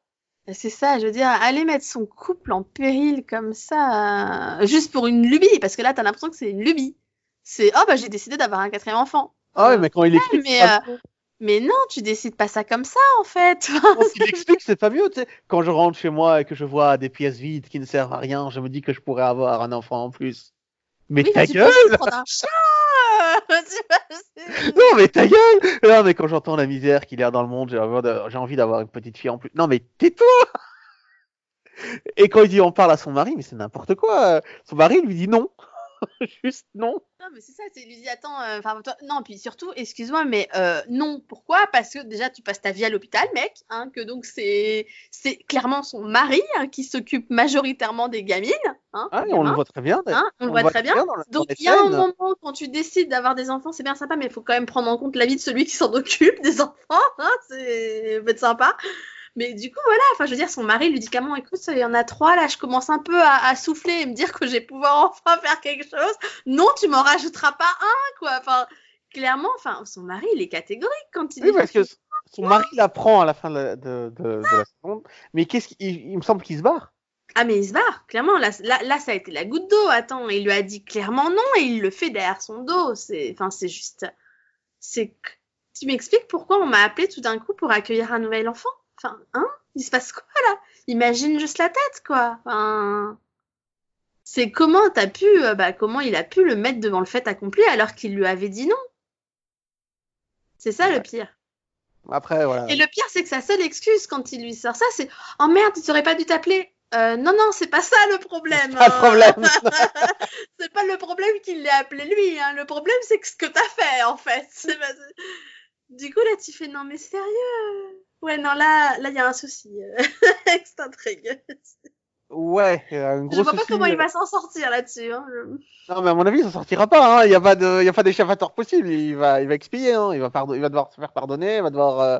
C'est ça, je veux dire, aller mettre son couple en péril comme ça, juste pour une lubie, parce que là, t'as l'impression que c'est une lubie. C'est, oh bah j'ai décidé d'avoir un quatrième enfant. Ah ouais, mais quand il mais, pas mieux. Mais non, tu décides pas ça comme ça, en fait. Explique, c'est pas mieux. Quand je rentre chez moi et que je vois des pièces vides qui ne servent à rien, je me dis que je pourrais avoir un enfant en plus. Mais Oui, ta mais tu peux gueule prendre un chat. Non, mais ta gueule Non, mais quand j'entends la misère qu'il y a dans le monde, j'ai envie de- j'ai envie d'avoir une petite fille en plus. Non, mais tais-toi Et quand il dit on parle à son mari, mais c'est n'importe quoi. Son mari lui dit non. Juste non. Non, mais c'est ça, c'est lui dit, attends, euh, enfin, toi, non, puis surtout, excuse-moi, mais euh, non, pourquoi? Parce que déjà, tu passes ta vie à l'hôpital, mec, hein, que donc c'est c'est clairement son mari hein, qui s'occupe majoritairement des gamines, hein, Ah, on le voit très bien. on le voit très bien. Donc il y a un moment quand tu décides d'avoir des enfants, c'est bien sympa, mais il faut quand même prendre en compte la vie de celui qui s'en occupe des enfants. C'est peut être sympa. Mais du coup voilà, enfin je veux dire, son mari lui dit comment, écoute, il y en a trois là, je commence un peu à, à souffler et me dire que je vais pouvoir enfin faire quelque chose. Non, tu m'en rajouteras pas un quoi. Enfin clairement, enfin son mari il est catégorique quand il Oui, parce que son mari l'apprend à la fin de la, de, de, de la seconde. Mais qu'est-ce qu'il il me semble qu'il se barre. Ah mais il se barre, clairement, là, là, là ça a été la goutte d'eau, attends, il lui a dit clairement non et il le fait derrière son dos, c'est, enfin c'est juste, c'est, tu m'expliques pourquoi on m'a appelé tout d'un coup pour accueillir un nouvel enfant? Enfin, hein Il se passe quoi là? Imagine juste la tête quoi, enfin... C'est comment t'as pu, euh, bah comment il a pu le mettre devant le fait accompli alors qu'il lui avait dit non? C'est ça le pire. Après, voilà. Et le pire, c'est que sa seule excuse quand il lui sort ça, c'est Oh merde, tu aurais pas dû t'appeler. Euh, non, non, c'est pas ça le problème. Pas de problème. c'est pas le problème qu'il l'ait appelé lui. Hein. Le problème, c'est que ce que t'as fait, en fait. Pas- Du coup, là, tu fais Non, mais sérieux. Ouais, non, là, là, il y a un souci euh, avec cette intrigue. Ouais, il un gros Je vois pas comment il va s'en sortir là-dessus. Hein. je- Non, mais à mon avis, ça sortira pas. hein. Il n'y a pas de, il y a pas d'échappatoire possible. Il va, il va expier. Hein. Il va pardon, il va devoir se faire pardonner. Il va devoir. euh,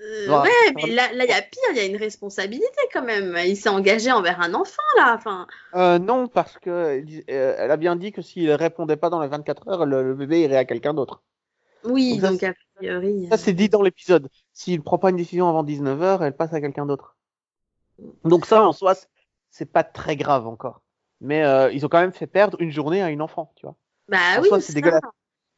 Euh, ouais, mais là, là, il y a pire, il y a une responsabilité quand même. Il s'est engagé envers un enfant, là. Enfin, Euh, non, parce que elle a bien dit que s'il répondait pas dans les 24 heures, le, le bébé irait à quelqu'un d'autre. oui, Donc donc priori. Ça, c'est dit dans l'épisode. S'il prend pas une décision avant 19 heures, elle passe à quelqu'un d'autre. Donc ça, en soi, c'est- pas très grave encore. Mais euh, ils ont quand même fait perdre une journée à une enfant, tu vois. Bah En oui, c'est ça. dégueulasse.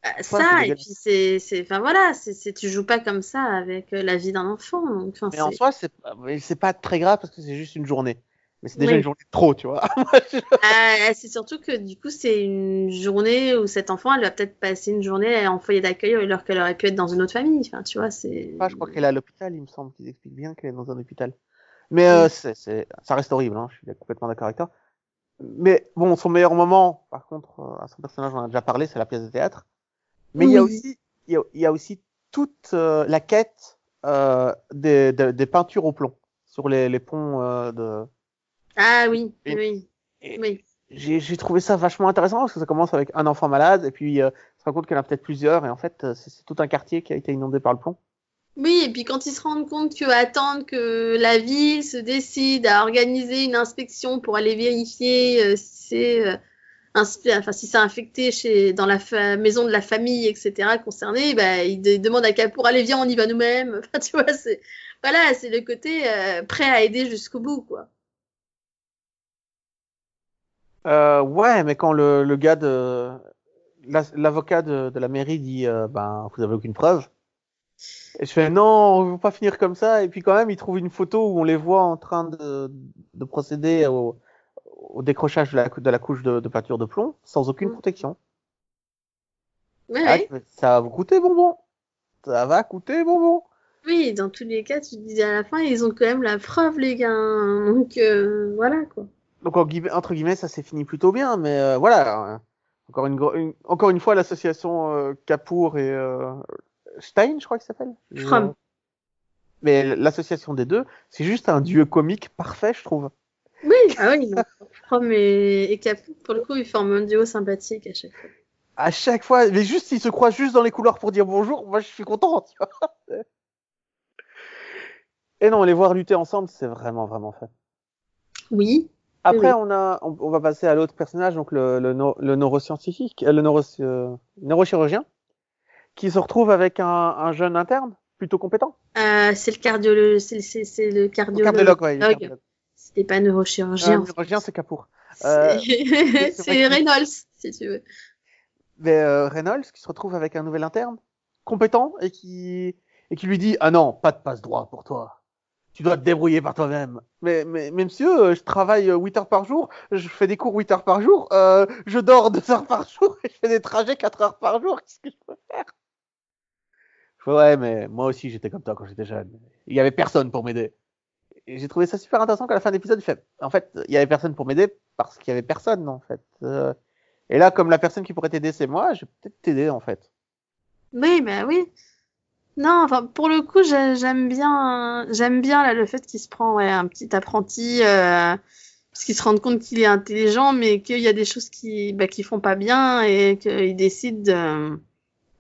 Bah, ça, c'est et puis c'est, c'est, enfin voilà, c'est, tu joues pas comme ça avec euh, la vie d'un enfant. Donc, Mais en soi, c'est pas très grave parce que c'est juste une journée. Mais c'est déjà Oui. une journée de trop, tu vois. Ah, c'est surtout que du coup, c'est une journée où cet enfant, elle va peut-être passer une journée en foyer d'accueil alors qu'elle aurait pu être dans une autre famille. Enfin, tu vois, c'est. pas, je crois qu'elle est à l'hôpital, il me semble qu'ils expliquent bien qu'elle est dans un hôpital. Mais euh, c'est, c'est, ça reste horrible, hein, je suis complètement d'accord avec toi. Mais bon, son meilleur moment, par contre, euh, à son personnage, on en a déjà parlé, c'est la pièce de théâtre. Mais il y a Oui. aussi, il y a, il y a aussi toute euh, la quête euh, des, des, des peintures au plomb sur les, les ponts euh, de. Ah oui, Et- oui, et- oui. J'ai, trouvé ça vachement intéressant parce que ça commence avec un enfant malade et puis euh, on se rend compte qu'il y en a peut-être plusieurs et en fait euh, c'est, tout un quartier qui a été inondé par le plomb. Oui, et puis quand ils se rendent compte que attendre que la ville se décide à organiser une inspection pour aller vérifier euh, si c'est euh, enfin si infecté chez dans la maison de la famille, etc. concernée, bah, ils, demandent à Capour allez viens on y va nous-mêmes. Enfin tu vois c'est voilà c'est le côté euh, prêt à aider jusqu'au bout quoi. Euh, ouais, mais quand le, le gars de l'avocat de, de, la mairie dit euh, ben vous avez aucune preuve. Et je fais non, on veut pas finir comme ça. Et puis quand même, il trouve une photo où on les voit en train de, de procéder au, au décrochage de la, de la couche de, de, peinture de plomb sans aucune mm. protection. Ouais, ah, Ça va vous coûter bonbon. Ça va coûter bonbon. Oui, dans tous les cas, tu disais à la fin, ils ont quand même la preuve, les gars. Hein. Donc euh, voilà quoi. Donc entre guillemets, ça s'est fini plutôt bien, mais euh, voilà. Encore une, encore une fois, l'association euh, Capour et euh, Stein, je crois qu'il s'appelle. From. Mais l'association des deux, c'est juste un duo comique parfait, je trouve. Oui, ah oui. From et, et Capour, pour le coup, ils forment un duo sympathique à chaque fois. À chaque fois, mais juste s'ils se croisent juste dans les couloirs pour dire bonjour, moi je suis content. Tu vois et non, les voir lutter ensemble, c'est vraiment vraiment fait. Oui, après, on a, on, va passer à l'autre personnage, donc le, le, le neuroscientifique, euh, le neuro, euh, neurochirurgien, qui se retrouve avec un, un jeune interne plutôt compétent. Euh, c'est le cardiologue, c'est, le cardiologue. cardiologue, ouais, C'était pas neurochirurgien. Euh, neurochirurgien, c'est Capour. C'est Reynolds, si tu veux. Mais euh, Reynolds qui se retrouve avec un nouvel interne compétent et qui et qui lui dit ah non, pas de passe droit pour toi tu dois te débrouiller par toi-même. Mais, mais, mais monsieur, je travaille 8 euh, heures par jour, je fais des cours 8 heures par jour, euh, je dors 2 heures par jour et je fais des trajets 4 heures par jour, qu'est-ce que je peux faire? Je fais, Ouais, mais moi aussi j'étais comme toi quand j'étais jeune. Il y avait personne pour m'aider. Et j'ai trouvé ça super intéressant qu'à la fin de l'épisode, il fait, en fait, il y avait personne pour m'aider parce qu'il y avait personne, en fait. Euh, et là, comme la personne qui pourrait t'aider, c'est moi, je vais peut-être t'aider, en fait. Oui, ben oui. Non, enfin pour le coup, j'aime bien, j'aime bien là le fait qu'il se prend ouais, un petit apprenti, euh, parce qu'il se rend compte qu'il est intelligent, mais qu'il y a des choses qui, bah, qui font pas bien et qu'il décide de,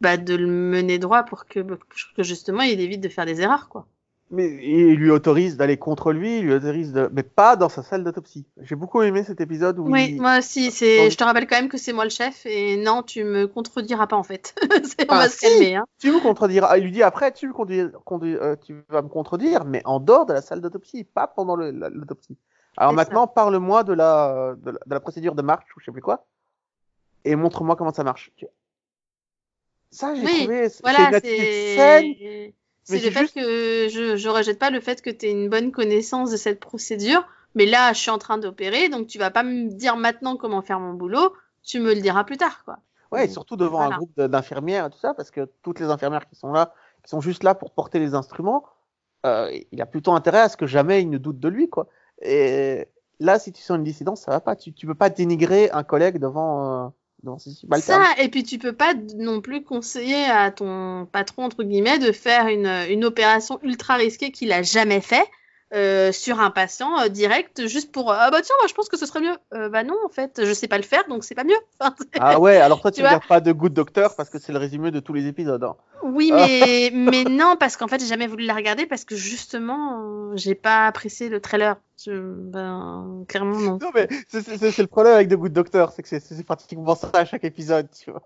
bah, de le mener droit pour que, pour que justement il évite de faire des erreurs, quoi mais il lui autorise d'aller contre lui, il lui autorise de, mais pas dans sa salle d'autopsie. J'ai beaucoup aimé cet épisode où. Oui, moi aussi. C'est, je te rappelle quand même que c'est moi le chef et non, tu me contrediras pas en fait. c'est, on va se calmer. Hein. Tu me contrediras. Il lui dit après, tu, euh, tu vas me contredire, mais en dehors de la salle d'autopsie, pas pendant l'autopsie. Alors maintenant, parle-moi de la, de la, procédure de marche ou je sais plus quoi, et montre-moi comment ça marche. Ça, j'ai trouvé. Voilà, c'est c'est le fait que je, je rejette pas le fait que tu aies une bonne connaissance de cette procédure, mais là, je suis en train d'opérer, donc tu vas pas me dire maintenant comment faire mon boulot, tu me le diras plus tard, quoi. Ouais, et surtout devant un groupe d'infirmières et tout ça, parce que toutes les infirmières qui sont là, qui sont juste là pour porter les instruments, euh, il a plutôt intérêt à ce que jamais ils ne doutent de lui, quoi. Et là, si tu sens une dissidence, ça va pas. Tu, tu peux pas dénigrer un collègue devant. Euh ça, et puis tu peux pas non plus conseiller à ton patron, entre guillemets, de faire une, une opération ultra risquée qu'il a jamais fait. Euh, sur un patient euh, direct juste pour ah bah tiens moi je pense que ce serait mieux. Euh, bah non en fait je sais pas le faire donc c'est pas mieux. Ah ouais alors toi tu, ne regardes pas de Good Doctor parce que c'est le résumé de tous les épisodes hein. oui mais mais non parce qu'en fait j'ai jamais voulu la regarder parce que justement j'ai pas apprécié le trailer. Ben clairement non. Non mais c'est le problème avec The Good Doctor c'est que c'est pratiquement ça à chaque épisode tu vois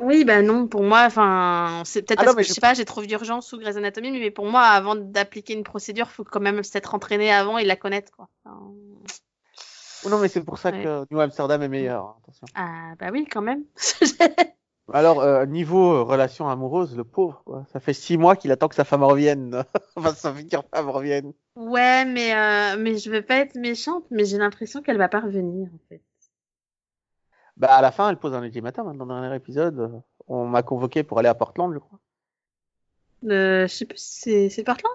oui, bah non, pour moi, enfin, c'est peut-être ah parce que je sais pas, j'ai trop d'urgence ou Grey's Anatomy, mais pour moi, avant d'appliquer une procédure, faut quand même s'être entraîné avant et la connaître, quoi. Non, mais c'est pour ça que New Amsterdam est meilleur. Hein, attention. Ah bah oui, quand même. Alors euh, niveau euh, relation amoureuse, le pauvre, quoi. Ça fait six mois qu'il attend que sa femme revienne, enfin sa future femme revienne. Ouais, mais euh, mais je veux pas être méchante, mais j'ai l'impression qu'elle va pas revenir en fait. Bah, à la fin, elle pose un ultimatum. Hein, dans le dernier épisode, on m'a convoqué pour aller à Portland, je crois. Euh, je sais plus, c'est, c'est Portland?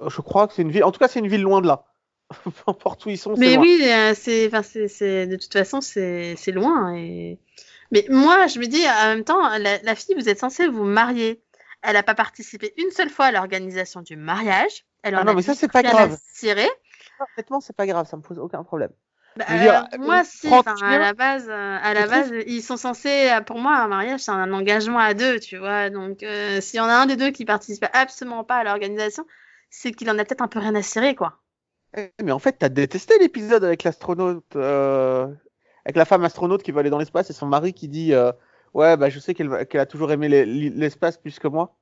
Euh, Je crois que c'est une ville. En tout cas, c'est une ville loin de là. N'importe où ils sont. Mais oui, euh, c'est, enfin, c'est, c'est, de toute façon, c'est, c'est loin. Et... Mais moi, je me dis, en même temps, la, fille, vous êtes censée vous marier. Elle n'a pas participé une seule fois à l'organisation du mariage. Elle ah non, mais ça, c'est pas grave. Honnêtement, c'est pas grave, ça me pose aucun problème. Bah, dire, euh, moi, euh, si, enfin, à la base, euh, à la base, ils sont censés, pour moi, un mariage, c'est un engagement à deux, tu vois. Donc, euh, s'il y en a un des deux qui participe absolument pas à l'organisation, c'est qu'il en a peut-être un peu rien à cirer, quoi. Eh, Mais en fait, t'as détesté l'épisode avec l'astronaute, euh, avec la femme astronaute qui va aller dans l'espace et son mari qui dit euh, Ouais, bah je sais qu'elle qu'elle a toujours aimé les- l'espace plus que moi.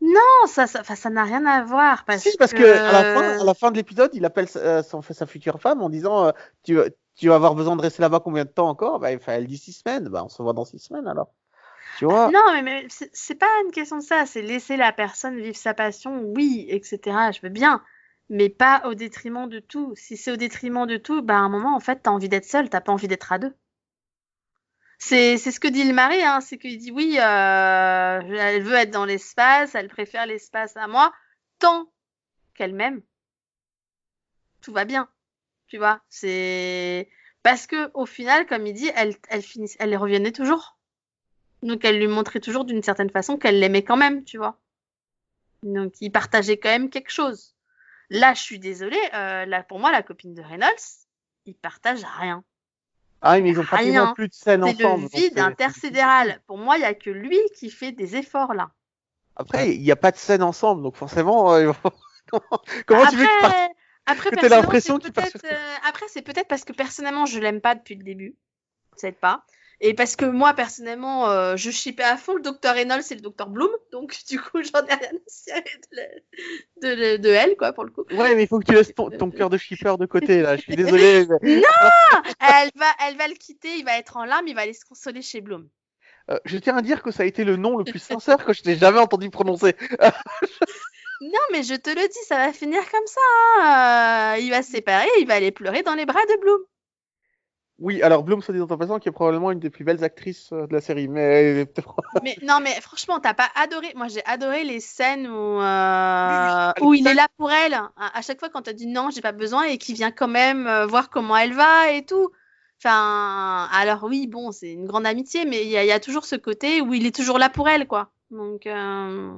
Non, ça, ça, ça n'a rien à voir, parce si, parce que, à, la fin, à la fin de l'épisode, il appelle sa, euh, sa future femme en disant euh, tu, tu vas avoir besoin de rester là-bas combien de temps encore? Bah, Elle dit six semaines. Bah, on se voit dans six semaines alors. Tu vois? Non, mais, mais c'est c'est pas une question de ça, c'est laisser la personne vivre sa passion, oui, etc. Je veux bien, mais pas au détriment de tout. Si c'est au détriment de tout, bah à un moment, en fait, t'as envie d'être seul, t'as pas envie d'être à deux. C'est ce que dit le mari, hein, c'est qu'il dit oui, euh, elle veut être dans l'espace, elle préfère l'espace à moi, tant qu'elle m'aime. Tout va bien, tu vois. C'est parce que au final, comme il dit, elle elle finit, elle revenait toujours. Donc elle lui montrait toujours d'une certaine façon qu'elle l'aimait quand même, tu vois. Donc ils partageaient quand même quelque chose. Là, je suis désolée, euh, là pour moi, la copine de Reynolds, ils partagent rien. Ah, oui, mais ils ont pratiquement Rien. plus de scènes C'est ensemble. le donc vide c'est- intersidéral. Pour moi, il y a que lui qui fait des efforts là. Après, il n'y a pas de scène ensemble, donc forcément, euh, comment, tu veux que après, que l'impression c'est qu'il euh, après, c'est peut-être parce que personnellement, je l'aime pas depuis le début. Peut-être pas. Et parce que moi, personnellement, euh, je shippais à fond le docteur Reynolds et le docteur Bloom. Donc, du coup, j'en ai rien à cirer de, de, de, de elle, quoi, pour le coup. Ouais, mais il faut que tu laisses ton, ton cœur de shipper de côté, là. Je suis désolé. mais- Elle va, elle va le quitter, il va être en larmes, il va aller se consoler chez Bloom. Euh, je tiens à dire que ça a été le nom le plus sincère que je n'ai jamais entendu prononcer. Non, mais je te le dis, ça va finir comme ça. hein. Il va se séparer, il va aller pleurer dans les bras de Bloom. Oui, alors Bloom, soit dit en passant, qui est probablement une des plus belles actrices euh, de la série, mais Mais non, mais franchement, t'as pas adoré. Moi, j'ai adoré les scènes où, euh, Oui, oui, où il est là pour elle. À, à chaque fois, quand t'as dit non, j'ai pas besoin, et qu'il vient quand même euh, voir comment elle va et tout. Enfin, alors oui, bon, c'est une grande amitié, mais il y, a- il y a toujours ce côté où il est toujours là pour elle, quoi. Donc, euh,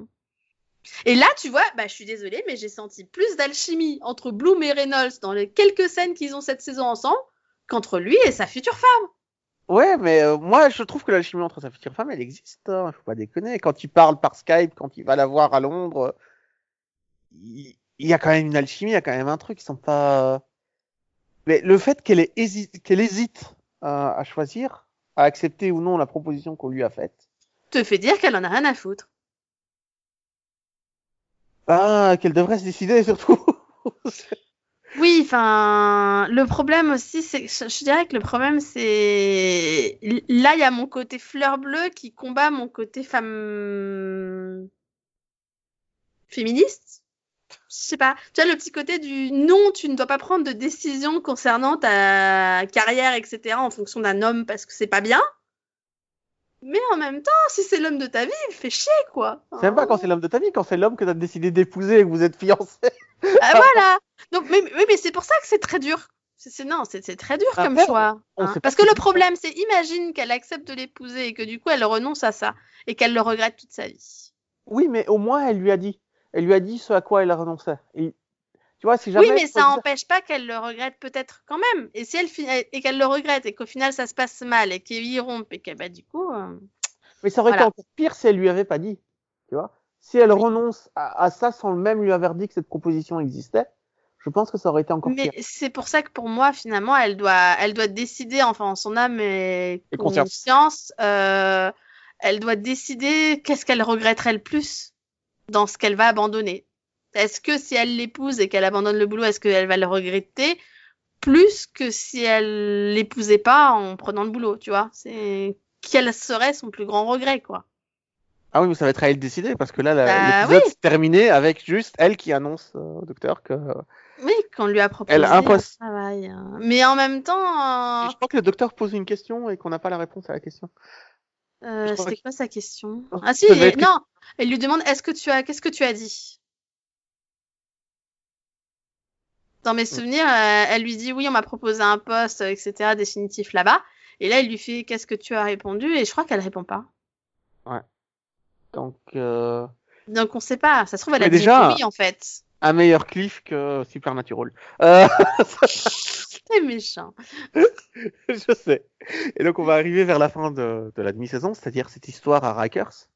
et là, tu vois, bah, je suis désolée, mais j'ai senti plus d'alchimie entre Bloom et Reynolds dans les quelques scènes qu'ils ont cette saison ensemble qu'entre lui et sa future femme. ouais, mais euh, moi, je trouve que l'alchimie entre sa future femme, elle existe. Hein, faut pas déconner. Quand il parle par Skype, quand il va la voir à Londres, euh, il il y, a quand même une alchimie, il y a quand même un truc. Ils sont pas. Mais le fait qu'elle hési- hésite à, à choisir, à accepter ou non la proposition qu'on lui a faite, Te fait dire qu'elle en a rien à foutre. bah, qu'elle devrait se décider surtout. Oui, enfin, le problème aussi, c'est, je, je dirais que le problème, c'est, là, il y a mon côté fleur bleue qui combat mon côté femme féministe. Je sais pas. Tu vois, le petit côté du non, tu ne dois pas prendre de décision concernant ta carrière, etc., en fonction d'un homme parce que c'est pas bien. Mais en même temps, si c'est l'homme de ta vie, il fait chier, quoi. C'est même pas quand c'est l'homme de ta vie, quand c'est l'homme que tu as décidé d'épouser et que vous êtes fiancés. Ah, voilà. Donc, mais, oui, mais c'est pour ça que c'est très dur. C'est, non, c'est, très dur comme choix. hein. Parce ce que le problème, c'est, imagine qu'elle accepte de l'épouser et que du coup, elle renonce à ça et qu'elle le regrette toute sa vie. Oui, mais au moins, elle lui a dit. Elle lui a dit ce à quoi elle a renoncé. Et, tu vois, si jamais. oui, mais ça n'empêche pas qu'elle le regrette peut-être quand même. Et si elle et qu'elle le regrette et qu'au final ça se passe mal et qu'ils y rompent et que bah du coup. euh, Mais ça aurait Voilà. été encore pire si elle lui avait pas dit. Tu vois Si elle renonce à, à ça sans même lui avoir dit que cette proposition existait, je pense que ça aurait été encore Mais pire. c'est pour ça que pour moi, finalement, elle doit, elle doit décider, enfin, en son âme et, Et conscience. conscience, euh, elle doit décider qu'est-ce qu'elle regretterait le plus dans ce qu'elle va abandonner. Est-ce que si elle l'épouse et qu'elle abandonne le boulot, est-ce qu'elle va le regretter plus que si elle l'épousait pas en prenant le boulot, tu vois? C'est quel serait son plus grand regret, quoi? Ah oui, mais ça va être à elle de décider parce que là, Bah l'épisode oui. s'est terminé avec juste elle qui annonce euh, au docteur que. Oui, qu'on lui a proposé Elle un impose- travail. hein. Mais en même temps, euh, je crois que le docteur pose une question et qu'on n'a pas la réponse à la question. Euh, C'était que- quoi sa question? Ah si, être- non, elle lui demande est-ce que tu as, qu'est-ce que tu as dit? Dans mes souvenirs, euh, elle lui dit oui, on m'a proposé un poste, etc., définitif là-bas. Et là, il lui fait qu'est-ce que tu as répondu? Et je crois qu'elle répond pas. Donc, euh, Donc on sait pas. Ça se trouve, elle a dit déjà- oui en fait. un meilleur cliff que Supernatural. Euh... T'es méchant. je sais. Et donc on va arriver vers la fin de, de la demi-saison, c'est-à-dire cette histoire à Rikers,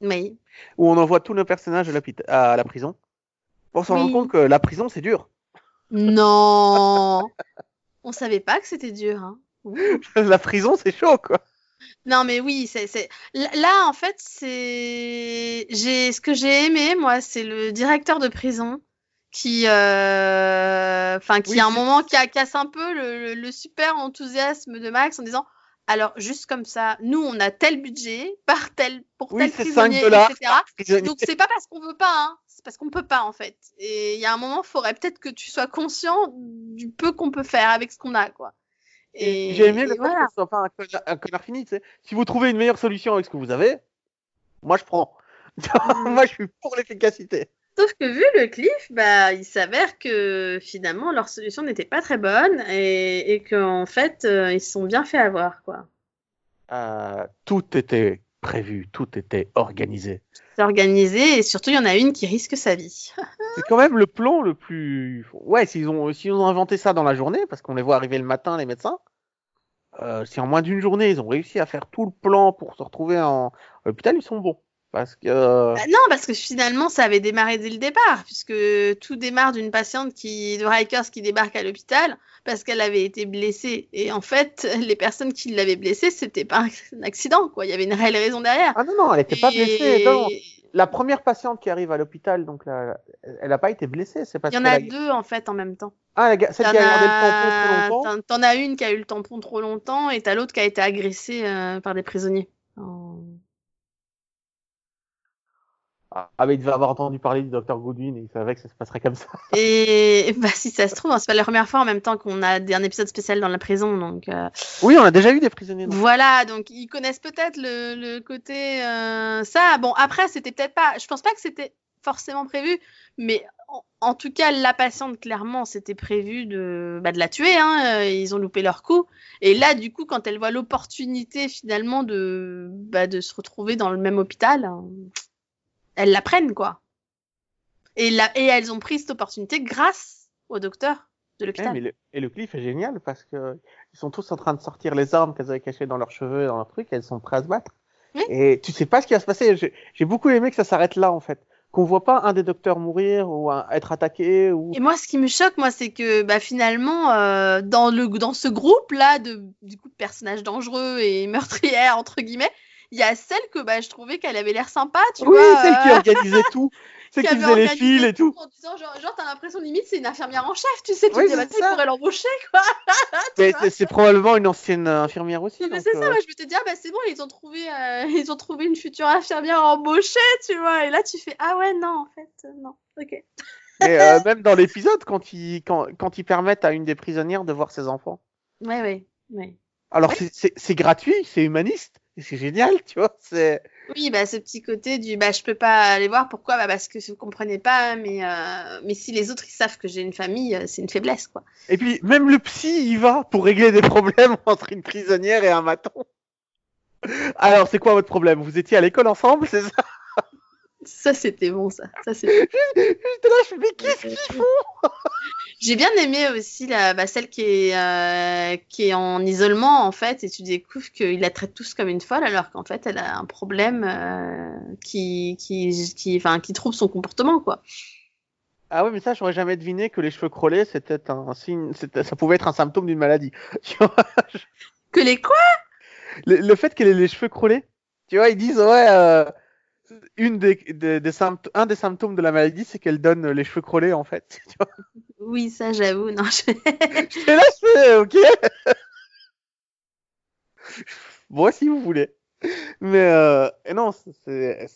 Oui. où on envoie tous nos personnages à, la prison, pour se Oui. rendre compte que la prison c'est dur. Non. On savait pas que c'était dur. Hein. La prison c'est chaud quoi. Non, mais oui, c'est là en fait c'est j'ai ce que j'ai aimé moi, c'est le directeur de prison qui euh... enfin qui Oui, à un moment ca- casse un peu le, le- le super enthousiasme de Max en disant alors juste comme ça, nous on a tel budget par tel pour Oui, tel c'est 5 prisonnier, dollars etc. Donc c'est pas parce qu'on veut pas, hein. C'est parce qu'on peut pas en fait. Et il y a un moment, faudrait peut-être que tu sois conscient du peu qu'on peut faire avec ce qu'on a, quoi. Et J'ai aimé le fait voilà. que ce soit pas un connard, un connard fini. Si vous trouvez une meilleure solution avec ce que vous avez, moi je prends. moi je suis pour l'efficacité. Sauf que vu le cliff, bah, il s'avère que finalement leur solution n'était pas très bonne et, et qu'en fait euh, ils se sont bien fait avoir, quoi. Euh, tout était prévu, tout était organisé. C'est organisé et surtout il y en a une qui risque sa vie. C'est quand même le plan le plus. Ouais, s'ils ont, s'ils ont inventé ça dans la journée, parce qu'on les voit arriver le matin, les médecins. Euh, si en moins d'une journée ils ont réussi à faire tout le plan pour se retrouver en à l'hôpital, ils sont bons. Parce que euh, Bah non, parce que finalement, ça avait démarré dès le départ, puisque tout démarre d'une patiente qui, de Rikers qui débarque à l'hôpital parce qu'elle avait été blessée. Et en fait, les personnes qui l'avaient blessée, c'était pas un accident, quoi. Il y avait une réelle raison derrière. ah non non, elle était pas blessée. Non, la première patiente qui arrive à l'hôpital, donc elle n'a pas été blessée, c'est parce Il y en a deux, en fait, en même temps. Ah, la celle qui a gardé le tampon trop longtemps. t'en- T'en as une qui a eu le tampon trop longtemps et t'as l'autre qui a été agressée euh, par des prisonniers. Ah, mais il devait avoir entendu parler du docteur Goodwin et il savait que ça se passerait comme ça. Et bah, si ça se trouve, hein, c'est pas la première fois en même temps qu'on a un épisode spécial dans la prison, donc euh, Oui, on a déjà eu des prisonniers. donc. voilà. Donc ils connaissent peut-être le, le côté euh, ça. Bon, après c'était peut-être pas. Je pense pas que c'était forcément prévu, mais en, en tout cas la patiente clairement c'était prévu de bah, de la tuer. Hein, euh, ils ont loupé leur coup. Et là, du coup, quand elle voit l'opportunité finalement de bah, de se retrouver dans le même hôpital, hein, elles la prennent quoi. Et, et elles ont pris cette opportunité grâce au docteur de Ouais, l'hôpital. le- et le cliff est génial parce que ils sont tous en train de sortir les armes qu'elles avaient cachées dans leurs cheveux et dans leurs trucs, et elles sont prêtes à se battre. Oui. Et tu sais pas ce qui va se passer. J'ai beaucoup aimé que ça s'arrête là en fait, qu'on voit pas un des docteurs mourir ou un- être attaqué ou. Et moi, ce qui me choque, moi, c'est que bah, finalement, euh, dans, le, dans ce groupe-là de, du coup, de personnages dangereux et meurtrières, entre guillemets, il y a celle que bah, je trouvais qu'elle avait l'air sympa, tu oui, vois. celle qui euh, organisait tout, celle qui avait faisait les fils et tout. En disant, genre, genre t'as l'impression limite, c'est une infirmière en chef, tu sais, tu Oui, te dis, c'est bah, pourrait l'embaucher, quoi. Mais c'est- probablement une ancienne infirmière aussi. Non, mais c'est ça, euh, moi, je me te dire, bah, c'est bon, ils ont, trouvé, euh, ils ont trouvé une future infirmière embauchée, tu vois. Et là, tu fais, ah ouais, non, en fait, euh, non. Ok. Et euh, même dans l'épisode, quand ils, quand, quand ils permettent à une des prisonnières de voir ses enfants. Ouais, ouais, ouais. Alors Ouais. c'est- gratuit, c'est humaniste, c'est génial, tu vois. C'est Oui, bah, ce petit côté du bah, je peux pas aller voir. Pourquoi? Bah, Parce que vous comprenez pas, mais, euh, mais si les autres ils savent que j'ai une famille, euh, c'est une faiblesse, quoi. et puis même le psy y va pour régler des problèmes entre une prisonnière et un maton. Alors c'est quoi votre problème? Vous étiez à l'école ensemble, c'est ça? Ça, c'était bon, ça. ça c'était- J'étais là, mais qu'est-ce qu'ils font? J'ai bien aimé aussi la, bah, celle qui est, euh, qui est en isolement, en fait, et tu découvres qu'il la traite tous comme une folle, alors qu'en fait, elle a un problème euh, qui, qui, qui, enfin, qui trouble son comportement, quoi. Ah ouais, mais ça j'aurais jamais deviné que les cheveux crôlés c'était un signe, ça pouvait être un symptôme d'une maladie. Que les quoi? Le, le fait qu'elle ait les cheveux crôlés, tu vois, ils disent ouais, euh, une des, des, des symptômes, un des symptômes de la maladie, c'est qu'elle donne les cheveux crôlés en fait. Tu vois Oui, ça, j'avoue, non, je... Là, fais ok. bon, si vous voulez. Mais euh, non, c'est, c'est-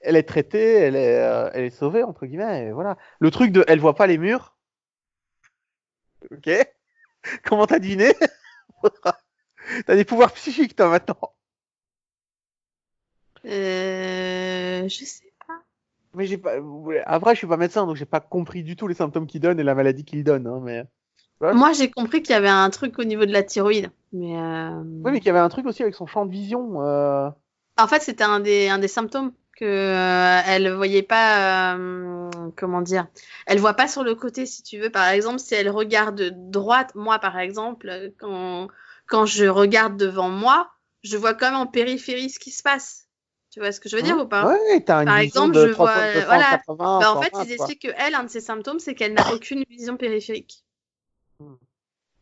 elle est traitée, elle est, euh, elle est sauvée entre guillemets. Et voilà. Le truc de, elle voit pas les murs. Ok. Comment t'as deviné? T'as des pouvoirs psychiques toi maintenant. Euh, je sais pas. Mais j'ai pas. Après, je suis pas médecin, donc j'ai pas compris du tout les symptômes qu'il donne et la maladie qu'il donne. Hein, mais. Moi, j'ai compris qu'il y avait un truc au niveau de la thyroïde. Mais, euh... oui, mais qu'il y avait un truc aussi avec son champ de vision. Euh... En fait, c'était un des, un des symptômes que euh, elle voyait pas euh, comment dire elle voit pas sur le côté si tu veux par exemple si elle regarde droite moi par exemple quand quand je regarde devant moi je vois quand même en périphérie ce qui se passe tu vois ce que je veux dire ou pas? Ouais, t'as une Par vision exemple, de je vois- 380, voilà. 180, Bah, en fait 120, ils quoi. expliquent que elle un de ses symptômes c'est qu'elle n'a aucune vision périphérique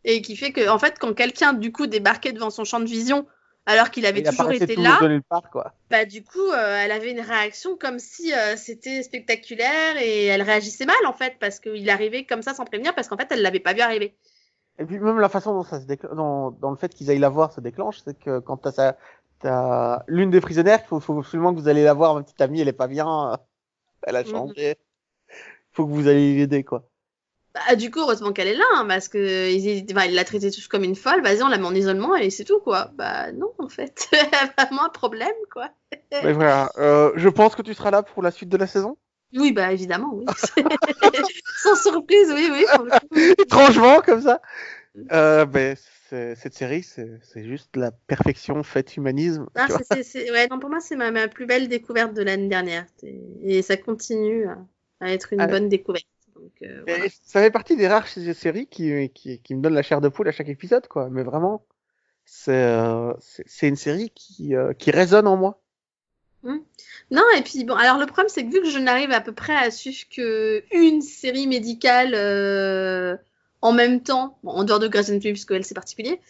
et qui fait que en fait quand quelqu'un du coup débarquait devant son champ de vision alors qu'il avait Il toujours été là part, quoi. bah du coup, euh, elle avait une réaction comme si euh, c'était spectaculaire et elle réagissait mal en fait parce qu'il arrivait comme ça sans prévenir parce qu'en fait elle l'avait pas vu arriver. Et puis même la façon dont ça se déclenche, dans, dans le fait qu'ils aillent la voir se déclenche, c'est que quand t'as t'as l'une des prisonnières, il faut, faut absolument que vous allez la voir, ma petite amie, elle est pas bien, euh, elle a Mhm. changé. Faut que vous allez l'aider, quoi. Bah du coup, heureusement qu'elle est là hein, parce que il enfin, il l'a traitée tous comme une folle. Vas-y, on la met en isolement et c'est tout quoi. Bah non en fait, vraiment un problème quoi. Mais voilà, euh, je pense que tu seras là pour la suite de la saison. Oui bah évidemment oui. Sans surprise oui oui. Étrangement, comme ça. Euh, ben, c'est- cette série, c'est juste la perfection faite humanisme. Ah, ouais, non, pour moi, c'est ma, ma plus belle découverte de l'année dernière. Et ça continue à, à être une Ah. bonne découverte. Donc, euh, voilà. Ça fait partie des rares séries qui, qui, qui me donnent la chair de poule à chaque épisode, quoi. Mais vraiment, c'est euh, une série qui, euh, qui résonne en moi. Non, et puis bon, alors le problème, c'est que vu que je n'arrive à peu près à suivre que une série médicale en même temps, bon, en dehors de Grey's Anatomy, puisque elle c'est particulier,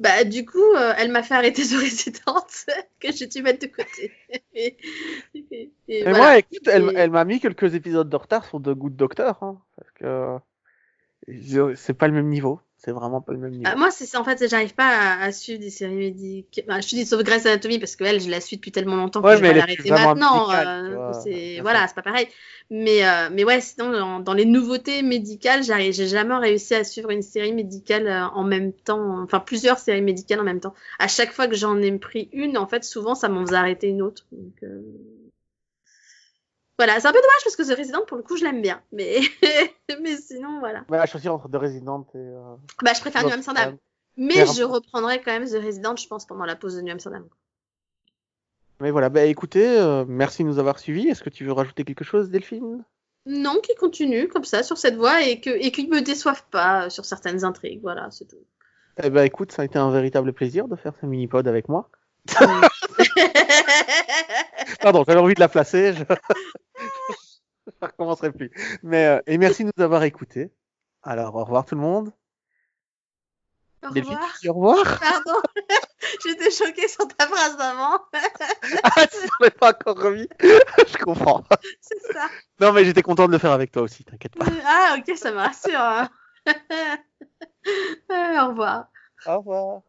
bah du coup, euh, elle m'a fait arrêter de résidente que j'ai dû mettre de côté. et, et- et Et voilà. moi, écoute, elle, m'a mis quelques épisodes de retard sur The Good Doctor, hein, parce que c'est pas le même niveau. C'est vraiment pas le même niveau. Ah, moi, c'est en fait, j'arrive pas à, à suivre des séries médicales. Enfin, je te dis sauf Grey's Anatomy parce que elle, je la suis depuis tellement longtemps que Ouais, je vais l'arrêter maintenant. médicale, euh, c'est voilà, c'est pas pareil. Mais euh, mais ouais, sinon dans, dans les nouveautés médicales, j'arrive, j'ai jamais réussi à suivre une série médicale euh, en même temps, enfin plusieurs séries médicales en même temps. À chaque fois que j'en ai pris une, en fait, souvent ça m'en faisait arrêter une autre. Donc euh, voilà, c'est un peu dommage parce que The Resident, pour le coup, je l'aime bien, mais mais sinon voilà. À choisir entre The Resident et. Euh, Bah, je préfère New Amsterdam. Mais je reprendrai quand même The Resident, je pense, pendant la pause de New Amsterdam. Mais voilà, bah écoutez, euh, merci de nous avoir suivis. Est-ce que tu veux rajouter quelque chose, Delphine? Non, qui continue comme ça sur cette voie et que et qu'ils me déçoivent pas euh, sur certaines intrigues. Voilà, c'est tout. Eh ben écoute, ça a été un véritable plaisir de faire ce mini-pod avec moi. Pardon, j'avais envie de la placer. Je je recommencerai plus. Mais euh, et merci de nous avoir écoutés. Alors au revoir tout le monde. Au revoir. au revoir? Pardon, j'étais choquée sur ta phrase d'avant. ah, tu n'en pas encore remis. Je comprends. c'est ça. Non mais j'étais content de le faire avec toi aussi, t'inquiète pas. Ah, ok, ça me rassure. hein. Euh, Au revoir. Au revoir.